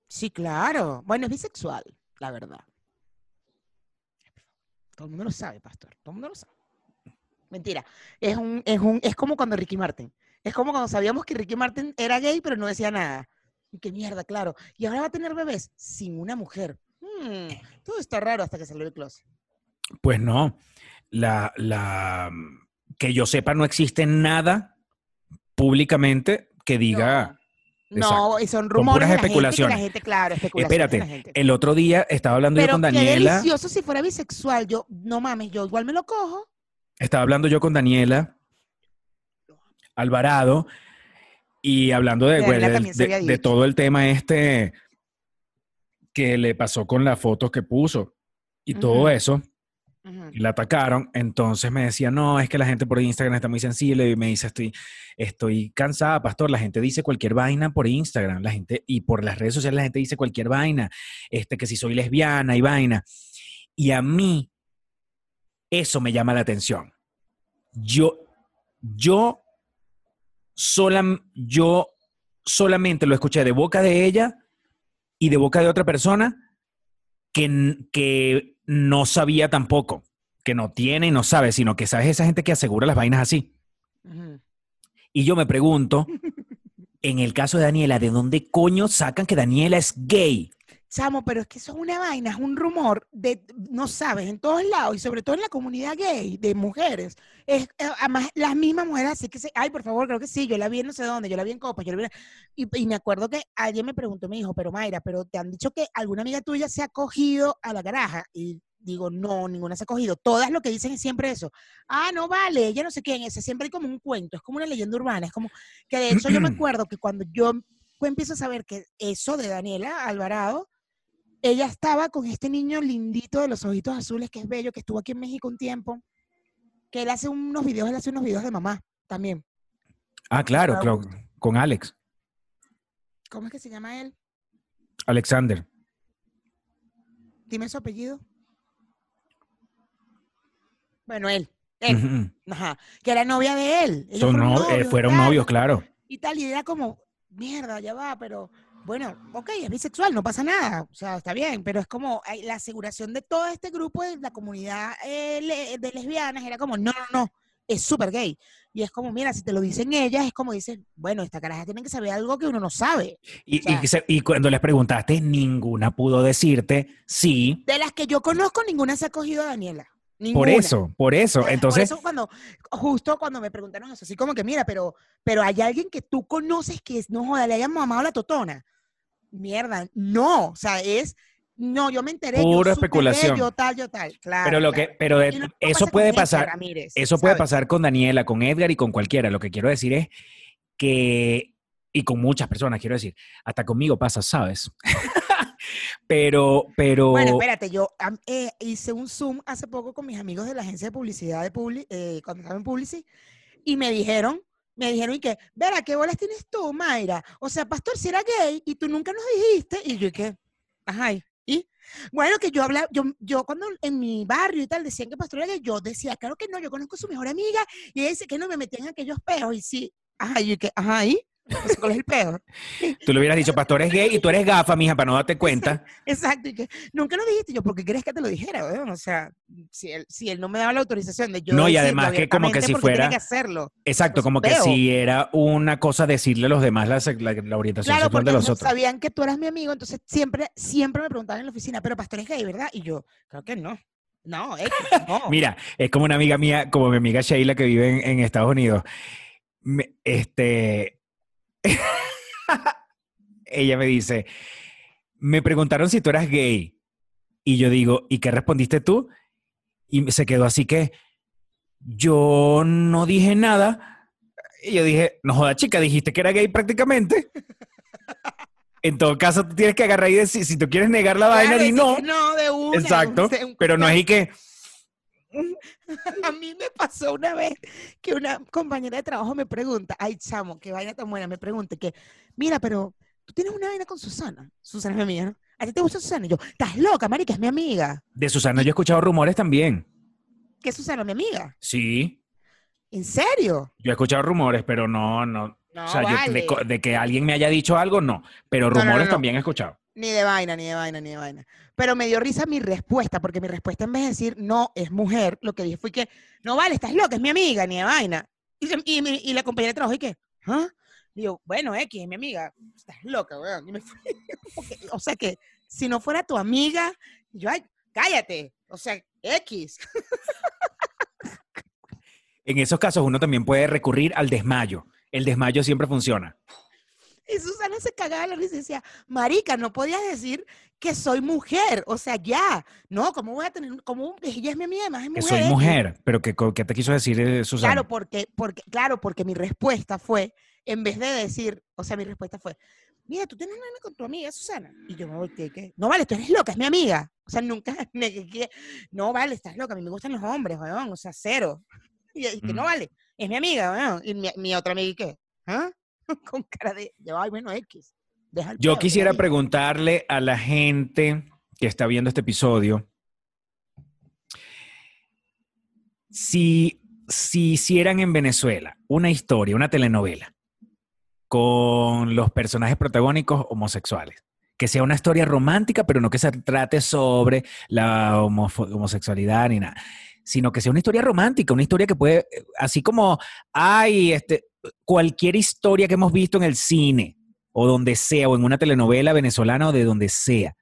Sí, claro. Bueno, es bisexual, la verdad. Todo el mundo lo sabe, pastor. Todo el mundo lo sabe. Mentira. Es un, es un, es como cuando Ricky Martin. Es como cuando sabíamos que Ricky Martin era gay, pero no decía nada. Y qué mierda, claro. Y ahora va a tener bebés sin una mujer. Hmm, todo está raro hasta que salió el closet. Pues no. La, la, que yo sepa, no existe nada públicamente que diga. No, y son Con rumores puras la gente especulaciones. la gente, claro, especulaciones de Espérate, la gente. el otro día estaba hablando yo con qué Daniela. delicioso si fuera bisexual. Yo, no mames, yo igual me lo cojo. Estaba hablando yo con Daniela Alvarado Y hablando de, dicho. todo el tema este que le pasó con las fotos que puso y todo eso, y la atacaron, entonces me decía, no, es que la gente por Instagram está muy sensible y me dice, estoy, estoy cansada, pastor, la gente dice cualquier vaina por Instagram, la gente, y por las redes sociales la gente dice cualquier vaina, este, que si soy lesbiana y vaina. Y a mí, eso me llama la atención. Yo, yo, solam- yo solamente lo escuché de boca de ella y de boca de otra persona que, que no sabía tampoco, que no tiene y no sabe, sino que sabes esa gente que asegura las vainas así. Y yo me pregunto, en el caso de Daniela, ¿de dónde coño sacan que Daniela es gay? Chamo, pero es que eso es una vaina, es un rumor de, no sabes, en todos lados y sobre todo en la comunidad gay de mujeres. Es, eh, además, las mismas mujeres, así que, se, ay, por favor, creo que sí, yo la vi en no sé dónde, yo la vi en Copa, yo la vi en- y, y me acuerdo que alguien me preguntó, me dijo, pero Mayra, pero te han dicho que alguna amiga tuya se ha cogido a la caraja y digo, no, ninguna se ha cogido. Todas lo que dicen es siempre eso. Ah, no vale, ella no sé quién, ese siempre hay como un cuento, es como una leyenda urbana, es como que de hecho yo me acuerdo que cuando yo empiezo a saber que eso de Daniela Alvarado, ella estaba con este niño lindito de los ojitos azules, que es bello, que estuvo aquí en México un tiempo, que él hace unos videos, él hace unos videos de mamá también. Ah, claro, claro, con Alex, ¿Cómo es que se llama él? Alexander. Dime su apellido. Bueno, él, él, ajá, que era novia de él. Son fueron eh, novios, fueron tal, novios, claro. Y tal, y era como, mierda, ya va, pero bueno, ok, es bisexual, no pasa nada, o sea, está bien, pero es como ay, la aseguración de todo este grupo de la comunidad eh, de lesbianas era como, no, no, no, es súper gay. Y es como, mira, si te lo dicen ellas, es como dicen, bueno, esta caraja tiene que saber algo que uno no sabe. Y, O sea- y se- y cuando les preguntaste, ninguna pudo decirte sí. De las que yo conozco, ninguna se ha cogido a Daniela. Por eso, por eso. Por Entonces, eso cuando, justo cuando me preguntaron eso, así como que mira, pero, pero hay alguien que tú conoces que es, no joda, le hayan mamado la totona. Mierda, no, o sea, es, no, yo me enteré. yo Pura de, especulación. yo tal, yo tal, claro. pero lo claro. que, pero de- mismo eso pasa puede Edgar pasar. Ramírez, Eso puede pasar con Daniela, con Edgar y con cualquiera. Lo que quiero decir es que, y con muchas personas, quiero decir, hasta conmigo pasa, ¿sabes? pero, pero, Bueno, espérate, yo eh, hice un Zoom hace poco con mis amigos de la agencia de publicidad de Publi, eh, cuando estaba en Publici, y me dijeron, me dijeron, y que, verá, ¿qué bolas tienes tú, Mayra? O sea, pastor, si era gay y tú nunca nos dijiste, y yo, ¿y ¿qué? Ajá, ¿y? ¿y? Bueno, que yo hablaba, yo, yo cuando en mi barrio y tal decían que pastor era gay, yo decía, claro que no, yo conozco su mejor amiga, y ella dice que no me metían aquellos peos, y sí, ajá, y yo, ¿qué? Ajá, ¿y? ¿Cuál es el peo? tú le hubieras dicho, pastor es gay y tú eres gafa, mija, para no darte cuenta. Exacto, y que nunca lo dijiste yo, porque crees que te lo dijera, weón? O sea, si él, si él no me daba la autorización de yo No, y además que como que si ¿por qué tiene fuera- que hacerlo. Exacto, Pues, como que si era una cosa decirle a los demás la, la- la orientación Claro, sexual de los no otros. sabían que tú eras mi amigo, entonces siempre, siempre me preguntaban en la oficina, pero pastor es gay, ¿verdad? Y yo, creo que no. No, X, no. Mira, es como una amiga mía, como mi amiga Sheila que vive en, en Estados Unidos. Me- este, ella me dice, me preguntaron si tú eras gay. Y yo digo, ¿y qué respondiste tú? Y se quedó así que, yo no dije nada. Y yo dije, no joda chica, dijiste que era gay prácticamente. En todo caso, tú tienes que agarrar y decir, si tú quieres negar la vaina, Claro, di sí, no. No, de una. Exacto. un Pero no es y que, A mí me pasó una vez que una compañera de trabajo me pregunta, ay chamo, qué vaina tan buena, me pregunta que, mira, pero tú tienes una vaina con Susana. Susana es mi amiga, ¿no? ¿A ti te gusta Susana? Y yo, estás loca, marica, es mi amiga. de Susana yo he escuchado rumores también. ¿Qué es Susana, mi amiga? Sí, ¿En serio? yo he escuchado rumores, pero no, no. No, o sea, yo de, que alguien me haya dicho algo, no. Pero no, rumores no. también he escuchado. Ni de vaina, ni de vaina, ni de vaina. Pero me dio risa mi respuesta, porque mi respuesta en vez de decir, no, es mujer, lo que dije fue que, no vale, estás loca, es mi amiga, ni de vaina. Y, y y la compañera de trabajo, ¿y qué? ¿Ah? Digo, bueno, X, es mi amiga, estás loca, weón. Y me fui, o sea que, si no fuera tu amiga, yo, ay, cállate, o sea, X. En esos casos uno también puede recurrir al desmayo. El desmayo siempre funciona. Y Susana se cagaba la risa y decía, marica, no podías decir que soy mujer, o sea, ya, no, ¿cómo voy a tener, cómo, ella es mi amiga, además es Que mujer. soy X". mujer. Pero ¿qué, qué te quiso decir eh, Susana? Claro, porque, porque, claro, porque mi respuesta fue, en vez de decir, o sea, mi respuesta fue, mira, tú tienes nena con tu amiga Susana. Y yo me volteé, ¿qué? No vale, tú eres loca, es mi amiga. O sea, nunca que, no vale, estás loca, a mí me gustan los hombres, weón, o sea, cero. Y, y que no Mm. vale, es mi amiga, weón. Y mi, mi otra amiga, ¿y qué? ¿Ah? Con cara de, yo, ay, bueno, X. Deja el Yo pedo, quisiera preguntarle a la gente que está viendo este episodio si, si hicieran en Venezuela una historia, una telenovela con los personajes protagónicos homosexuales. Que sea una historia romántica, pero no que se trate sobre la homosexualidad ni nada, sino que sea una historia romántica, una historia que puede, así como hay este, cualquier historia que hemos visto en el cine, o donde sea, o en una telenovela venezolana o de donde sea,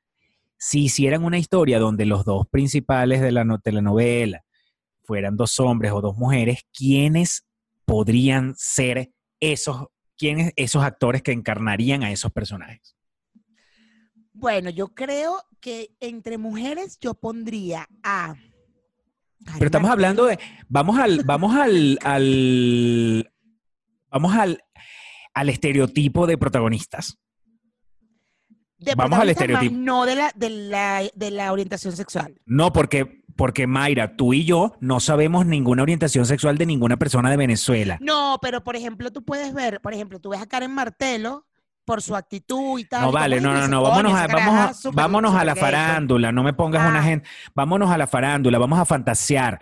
si hicieran una historia donde los dos principales de la no- telenovela fueran dos hombres o dos mujeres, ¿quiénes podrían ser esos, quiénes, esos actores que encarnarían a esos personajes? Bueno, yo creo que entre mujeres yo pondría a... Pero estamos hablando de, vamos al, vamos al, al vamos al, al estereotipo de protagonistas. de vamos al más estereotipo. No de la, de, la, de la orientación sexual. No, porque, porque Mayra, tú y yo no sabemos ninguna orientación sexual de ninguna persona de Venezuela. No, pero por ejemplo, tú puedes ver, por ejemplo, tú ves a Karen Martelo por su actitud y tal. No vale, no, no, no, "Coño, vámonos, a, vamos, súper- vámonos a la gay, pues". farándula, no me pongas una Ah. gente, vámonos a la farándula, vamos a fantasear.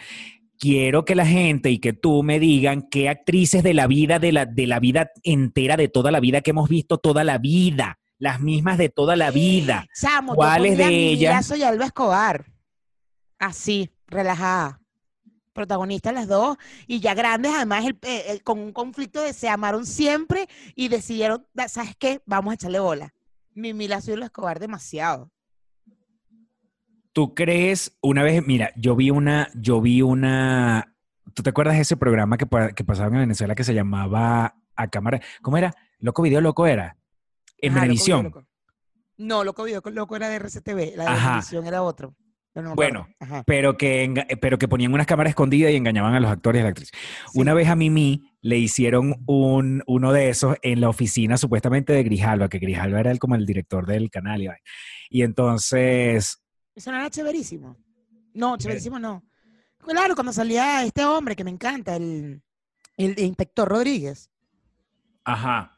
Quiero que la gente y que tú me digan qué actrices de la vida, de la, de la vida entera, de toda la vida que hemos visto toda la vida, las mismas de toda la vida. Chamo, ¿Cuáles de a ellas? Lazo y Alba Escobar. Así, relajada. Protagonistas las dos y ya grandes, además, el- eh, el- con un conflicto de se amaron siempre y decidieron, "Da- ¿sabes qué? Vamos a echarle bola. Mimi y Alba Escobar demasiado. ¿Tú crees, una vez, mira, yo vi una, yo vi una, ¿tú te acuerdas de ese programa que, que pasaba en Venezuela que se llamaba A Cámara? ¿Cómo era? ¿Loco Video Loco era? En Ajá, Loco Venevisión. Video Loco. No, Loco Video Loco era de RCTV, la de. Venevisión era otro. No Bueno, pero que, enga- pero que ponían unas cámaras escondidas y engañaban a los actores y a la actriz. Sí. Una vez a Mimi le hicieron un, uno de esos en la oficina supuestamente de Grijalva, que Grijalva era el, como el director del canal. Y, y entonces, Eso no era chéverísimo. No, chéverísimo no. Claro, cuando salía este hombre que me encanta, el, el inspector Rodríguez. ajá,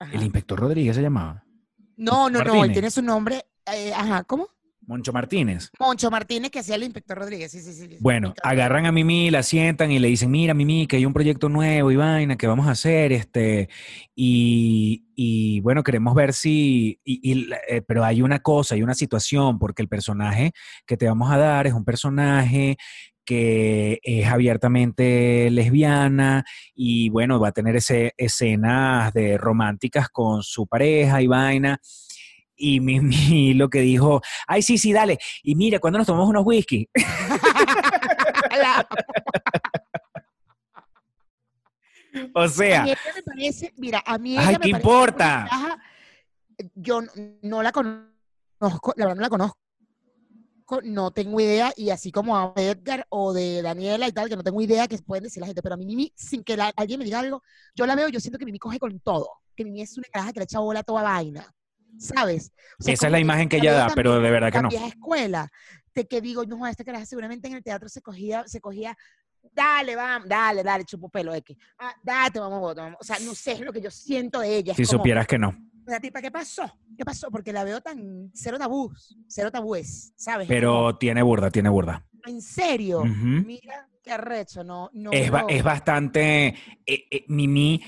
Ajá. el inspector Rodríguez se llamaba. No, no, no, él tiene su nombre. eh, ajá, ¿cómo? Moncho Martínez. Moncho Martínez, que hacía el inspector Rodríguez. Sí, sí, sí. Bueno, agarran a Mimi, la sientan y le dicen, mira Mimi, que hay un proyecto nuevo y vaina que vamos a hacer, este, y, y bueno, queremos ver si, y- y la- eh, pero hay una cosa, hay una situación, porque el personaje que te vamos a dar es un personaje que es abiertamente lesbiana y bueno, va a tener ese, escenas de románticas con su pareja y vaina. Y Mimi lo que dijo, ay, sí, sí, dale. Y mira, cuando nos tomamos unos whisky, o a sea, mí ella me parece, mira, a mí Ay, ella me ¿qué parece importa? Yo no, no la conozco, la verdad no la conozco, no tengo idea, y así como a Edgar o de Daniela y tal, que no tengo idea que pueden decir la gente, pero a mí Mimi, sin que la- alguien me diga algo, yo la veo, yo siento que Mimi coge con todo, que Mimi es una caraja que le echa bola a toda vaina, ¿sabes? O sea, Esa es la imagen que la ella da, pero de verdad que la no. vieja escuela, de que digo, no, esta caraja seguramente en el teatro se cogía, se cogía, dale, vamos, dale, dale, chupo pelo, X. Ah, date, vamos, vamos. O sea, no sé, es lo que yo siento de ella. Si como, supieras que no. La tipa, ¿qué pasó? ¿Qué pasó? Porque la veo tan cero tabús, cero tabúes, ¿sabes? Es Pero tiene burda, tiene burda. en serio, mira qué arrecho, no, no. Es, ba- es bastante. eh, eh, Mimi,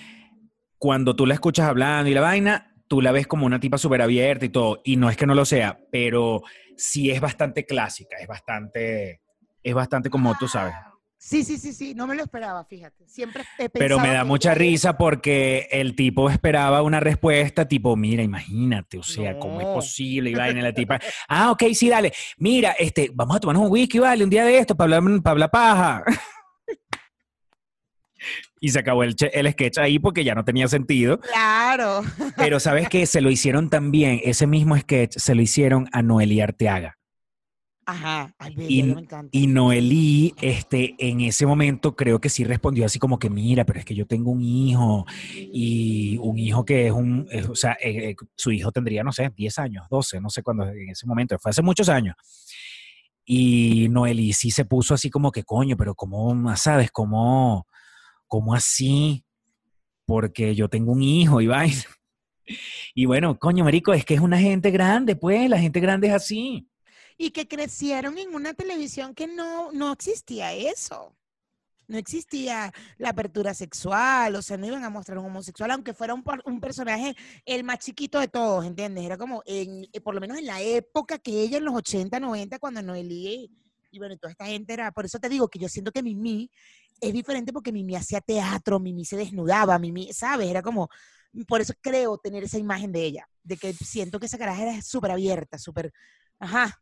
cuando tú la escuchas hablando y la vaina, tú la ves como una tipa súper abierta y todo. Y no es que no lo sea, pero sí es bastante clásica, es bastante. Es bastante como tú sabes. Sí, sí, sí, sí, no me lo esperaba, fíjate. Siempre he Pero me da mucha risa porque el tipo esperaba una respuesta tipo, mira, imagínate, o sea, ¿cómo es posible? Y vaina, la tipa, ah, ok, sí, dale. Mira, este, vamos a tomarnos un whisky, vale, un día de esto para hablar, para hablar paja. y se acabó el, el sketch ahí porque ya no tenía sentido. Claro. Pero ¿sabes qué? Se lo hicieron también, ese mismo sketch se lo hicieron a Noelia Arteaga. Ajá, ay, bella, Y- me encanta. Y Noelí, este, en ese momento creo que sí respondió así como que, mira, pero es que yo tengo un hijo y un hijo que es un, es- o sea, eh, eh, su hijo tendría, no sé, 10 años, 12, no sé cuándo, en ese momento, fue hace muchos años. Y Noelí sí se puso así como que, coño, pero ¿cómo, sabes? ¿Cómo, cómo así? Porque yo tengo un hijo y vaina. Y bueno, coño, marico, es que es una gente grande, pues, la gente grande es así. Y que crecieron en una televisión que no, no existía eso. No existía la apertura sexual, o sea, no iban a mostrar un homosexual, aunque fuera un, personaje el más chiquito de todos, ¿entiendes? Era como, en, eh, por lo menos en la época que ella, en los 80, 90, cuando Noelí y bueno, toda esta gente era, por eso te digo que yo siento que Mimi es diferente porque Mimi hacía teatro, Mimi se desnudaba, Mimi, ¿sabes? Era como, por eso creo tener esa imagen de ella, de que siento que esa caraja era súper abierta, súper, ajá,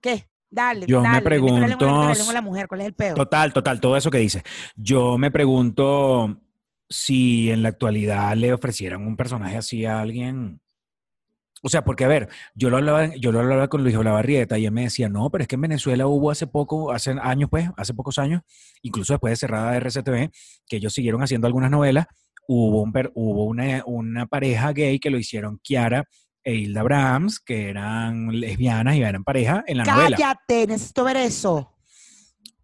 ¿qué? Dale, Yo me dale, la lengua, la pregunto lengua a la mujer, ¿cuál es el peor? Total, total, todo eso que dices. Yo me pregunto si en la actualidad le ofrecieran un personaje así a alguien. O sea, porque a ver, yo lo hablaba, yo lo hablaba con Luis Olavarrieta y él me decía, no, pero es que en Venezuela hubo hace poco, hace años pues, hace pocos años, incluso después de cerrada de RCTV, que ellos siguieron haciendo algunas novelas, hubo, un, hubo una, una pareja gay que lo hicieron Kiara e Hilda Brahms, que eran lesbianas y eran pareja en la novela. Cállate, necesito ver eso.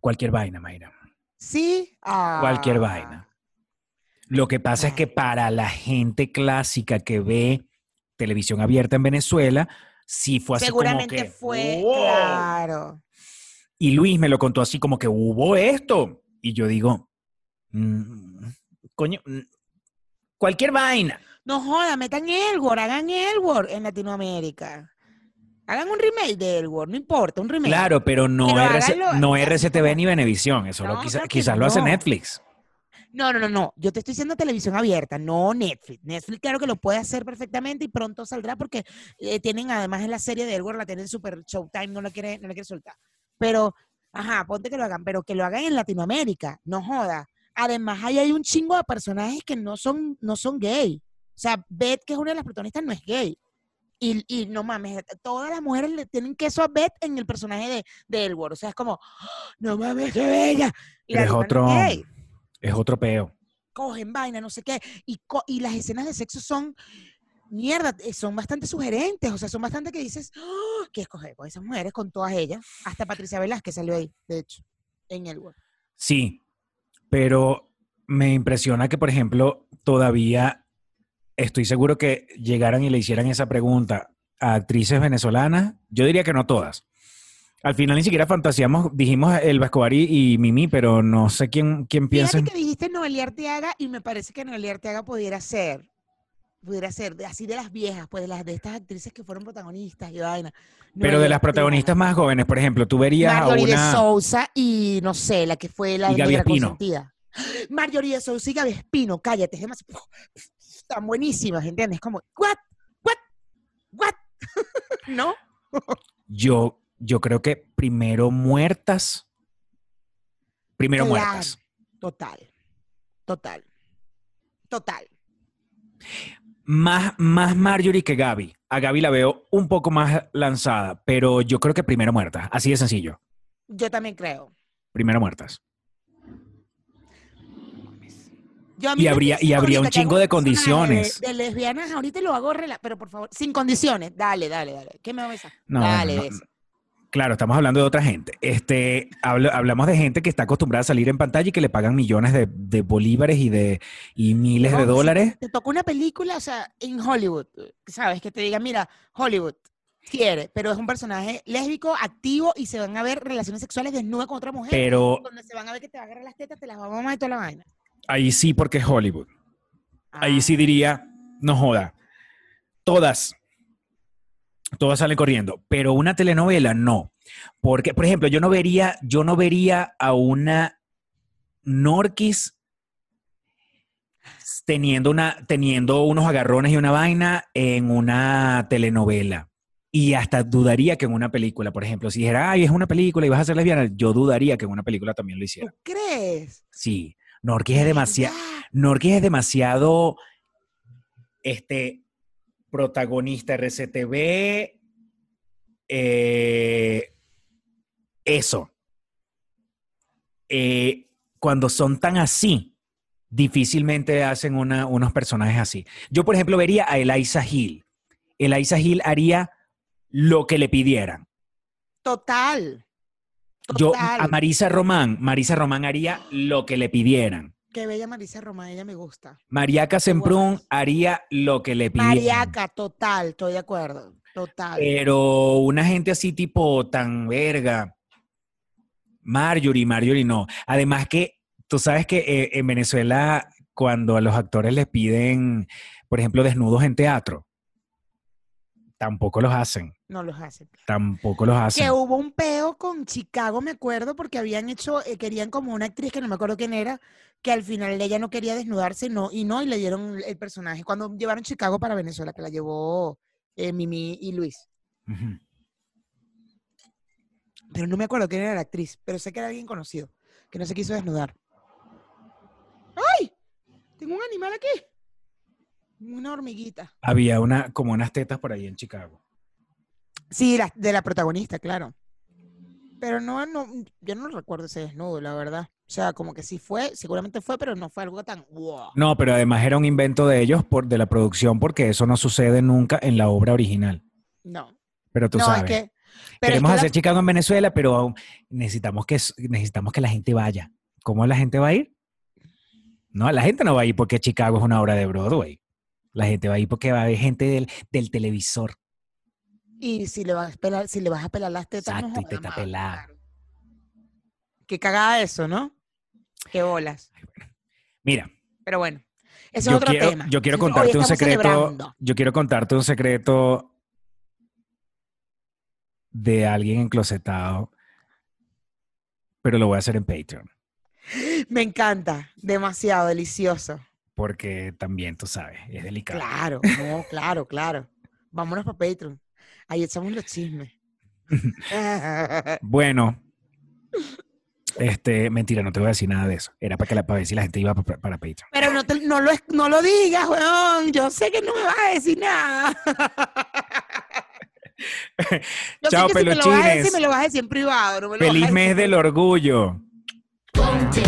Cualquier vaina, Mayra. ¿Sí? cualquier Ah. vaina. Lo que pasa es que para la gente clásica que ve televisión abierta en Venezuela, sí fue así Seguramente como que, fue, "Wow". claro. Y Luis me lo contó así como que hubo esto. Y yo digo, "Mm, coño, mm, cualquier vaina. No joda, metan Elword, hagan Elword en Latinoamérica. Hagan un remake de Elword, no importa, un remake. Claro, pero no, Pero RC háganlo no RCTV ni Venevisión. Eso lo No, quizá- claro que quizás lo hace. Netflix. No, no, no, no. Yo te estoy diciendo televisión abierta, no Netflix. Netflix, claro que lo puede hacer perfectamente y pronto saldrá porque eh, tienen además en la serie de Elword, la tienen super Showtime, no la quiere, no la quiere soltar. Pero, ajá, ponte que lo hagan, pero que lo hagan en Latinoamérica, no joda. Además, ahí hay un chingo de personajes que no son, no son gay. O sea, Beth, que es una de las protagonistas, no es gay. Y, y no mames, todas las mujeres le tienen queso a Beth en el personaje de, de Elword. O sea, es como, ¡Ah! no mames, qué bella. Y la Es no otro, es otro peo. cogen vaina, no sé qué, y, co- y las escenas de sexo son, mierda, eh, son bastante sugerentes, o sea, son bastante que dices, "Ah, ¿qué escoger con esas mujeres, con todas ellas? Hasta Patricia Velázquez salió ahí, de hecho, en el web. Sí, pero me impresiona que, por ejemplo, todavía estoy seguro que llegaran y le hicieran esa pregunta a actrices venezolanas. Yo diría que no todas. Al final ni siquiera fantaseamos, dijimos el Escobar y, y Mimi, pero no sé quién, quién piensa. Fíjate que dijiste Noelia Arteaga y me parece que Noelia Arteaga pudiera ser, pudiera ser, así de las viejas, pues de las de estas actrices que fueron protagonistas y vaina. Pero de las protagonistas Arteaga. más jóvenes, por ejemplo, tú verías Marjorie a de. Sousa y no sé, la que fue la Y Gaby Espino. consentida. Marjorie de Sousa y Gaby Espino, cállate, es demasiado, están buenísimas, ¿entiendes? Como, what, what, what, ¿no? Yo, yo creo que primero muertas. Primero Claro, muertas. Total, total, total. Más, más Marjorie que Gaby. A Gaby la veo un poco más lanzada, pero yo creo que primero muertas. Así de sencillo. Yo también creo. Primero muertas. Yo Y habría- y habría un chingo de condiciones. De, de lesbianas, ahorita lo hago, pero por favor, sin condiciones. Dale, dale, dale. ¿Qué me va a besar? No, dale, no. Claro, estamos hablando de otra gente. Este, hablo- hablamos de gente que está acostumbrada a salir en pantalla y que le pagan millones de, de bolívares y de y miles No, de si dólares. Te toca una película, o sea, en Hollywood, ¿sabes? Que te digan, mira, Hollywood quiere, pero es un personaje lésbico, activo y se van a ver relaciones sexuales desnudas con otra mujer. Pero Donde se van a ver que te va a agarrar las tetas, te las va a mamar y toda la vaina. ahí sí, porque es Hollywood. Ahí sí Ah. diría, no joda. Todas. Todas salen corriendo. Pero una telenovela, no. Porque, por ejemplo, yo no vería, yo no vería a una Norquis teniendo, una, teniendo unos agarrones y una vaina en una telenovela. Y hasta dudaría que en una película, por ejemplo, si dijera, ay, es una película y vas a ser lesbiana, yo dudaría que en una película también lo ¿Tú hiciera. crees? Sí, Norquis es demasiado. Norquis es demasiado este protagonista RCTV, eh, eso. Eh, cuando son tan así, difícilmente hacen una- unos personajes así. Yo, por ejemplo, vería a Eliza Hill. Eliza Hill haría lo que le pidieran. Total. Yo Total. a Marisa Román, Marisa Román haría lo que le pidieran. Qué bella Marisa Román, ella me gusta. Mariaca Semprún haría lo que le pidieran. Mariaca, total, estoy de acuerdo. Total. Pero una gente así tipo tan verga. Marjorie, Marjorie no. Además que tú sabes que eh, en Venezuela cuando a los actores les piden, por ejemplo, desnudos en teatro, tampoco los hacen. no los hacen. Tampoco los hacen. Que hubo un peo con Chicago, me acuerdo, porque habían hecho, eh, querían como una actriz que no me acuerdo quién era, que al final ella no quería desnudarse, no, y no, y le dieron el personaje. Cuando llevaron Chicago para Venezuela, que la llevó eh, Mimi y Luis. Pero no me acuerdo quién era la actriz, pero sé que era alguien conocido, que no se quiso desnudar. ¡Ay! Tengo un animal aquí. Una hormiguita. Había una, como unas tetas por ahí en Chicago. Sí, la- de la protagonista, claro. Pero no, no, yo no recuerdo ese desnudo, la verdad. O sea, como que sí fue, seguramente fue, pero no fue algo tan wow. No, pero además era un invento de ellos, por, de la producción, porque eso no sucede nunca en la obra original. No. Pero tú no, sabes. es que. Pero Queremos es que hacer la- Chicago en Venezuela, pero necesitamos que, necesitamos que la gente vaya. ¿Cómo la gente va a ir? No, la gente no va a ir porque Chicago es una obra de Broadway. La gente va a ir porque va a haber gente del, del televisor. Y si le vas a pelar, si le vas a pelar las tetas, no Exacto, y joda, teta pelada. Qué cagada eso, ¿no? Qué bolas. Mira, Pero bueno, ese yo es otro quiero, tema. yo quiero contarte un secreto. celebrando. Yo quiero contarte un secreto de alguien enclosetado, pero lo voy a hacer en Patreon, Me encanta, demasiado delicioso. Porque también tú sabes, es delicado. Claro, no, claro, claro. Vámonos para Patreon. Ahí echamos los chismes. Bueno, este, mentira, no te voy a decir nada de eso. Era para, que la, para ver si la gente iba para, para Patreon. Pero no, te- no, lo, es- no lo digas, weón. Yo sé que no me vas a decir nada. Yo Chao, sé que si me lo vas a decir, peluchines. me lo vas a decir en privado. No me lo vas a Feliz decir mes del orgullo. Ponte,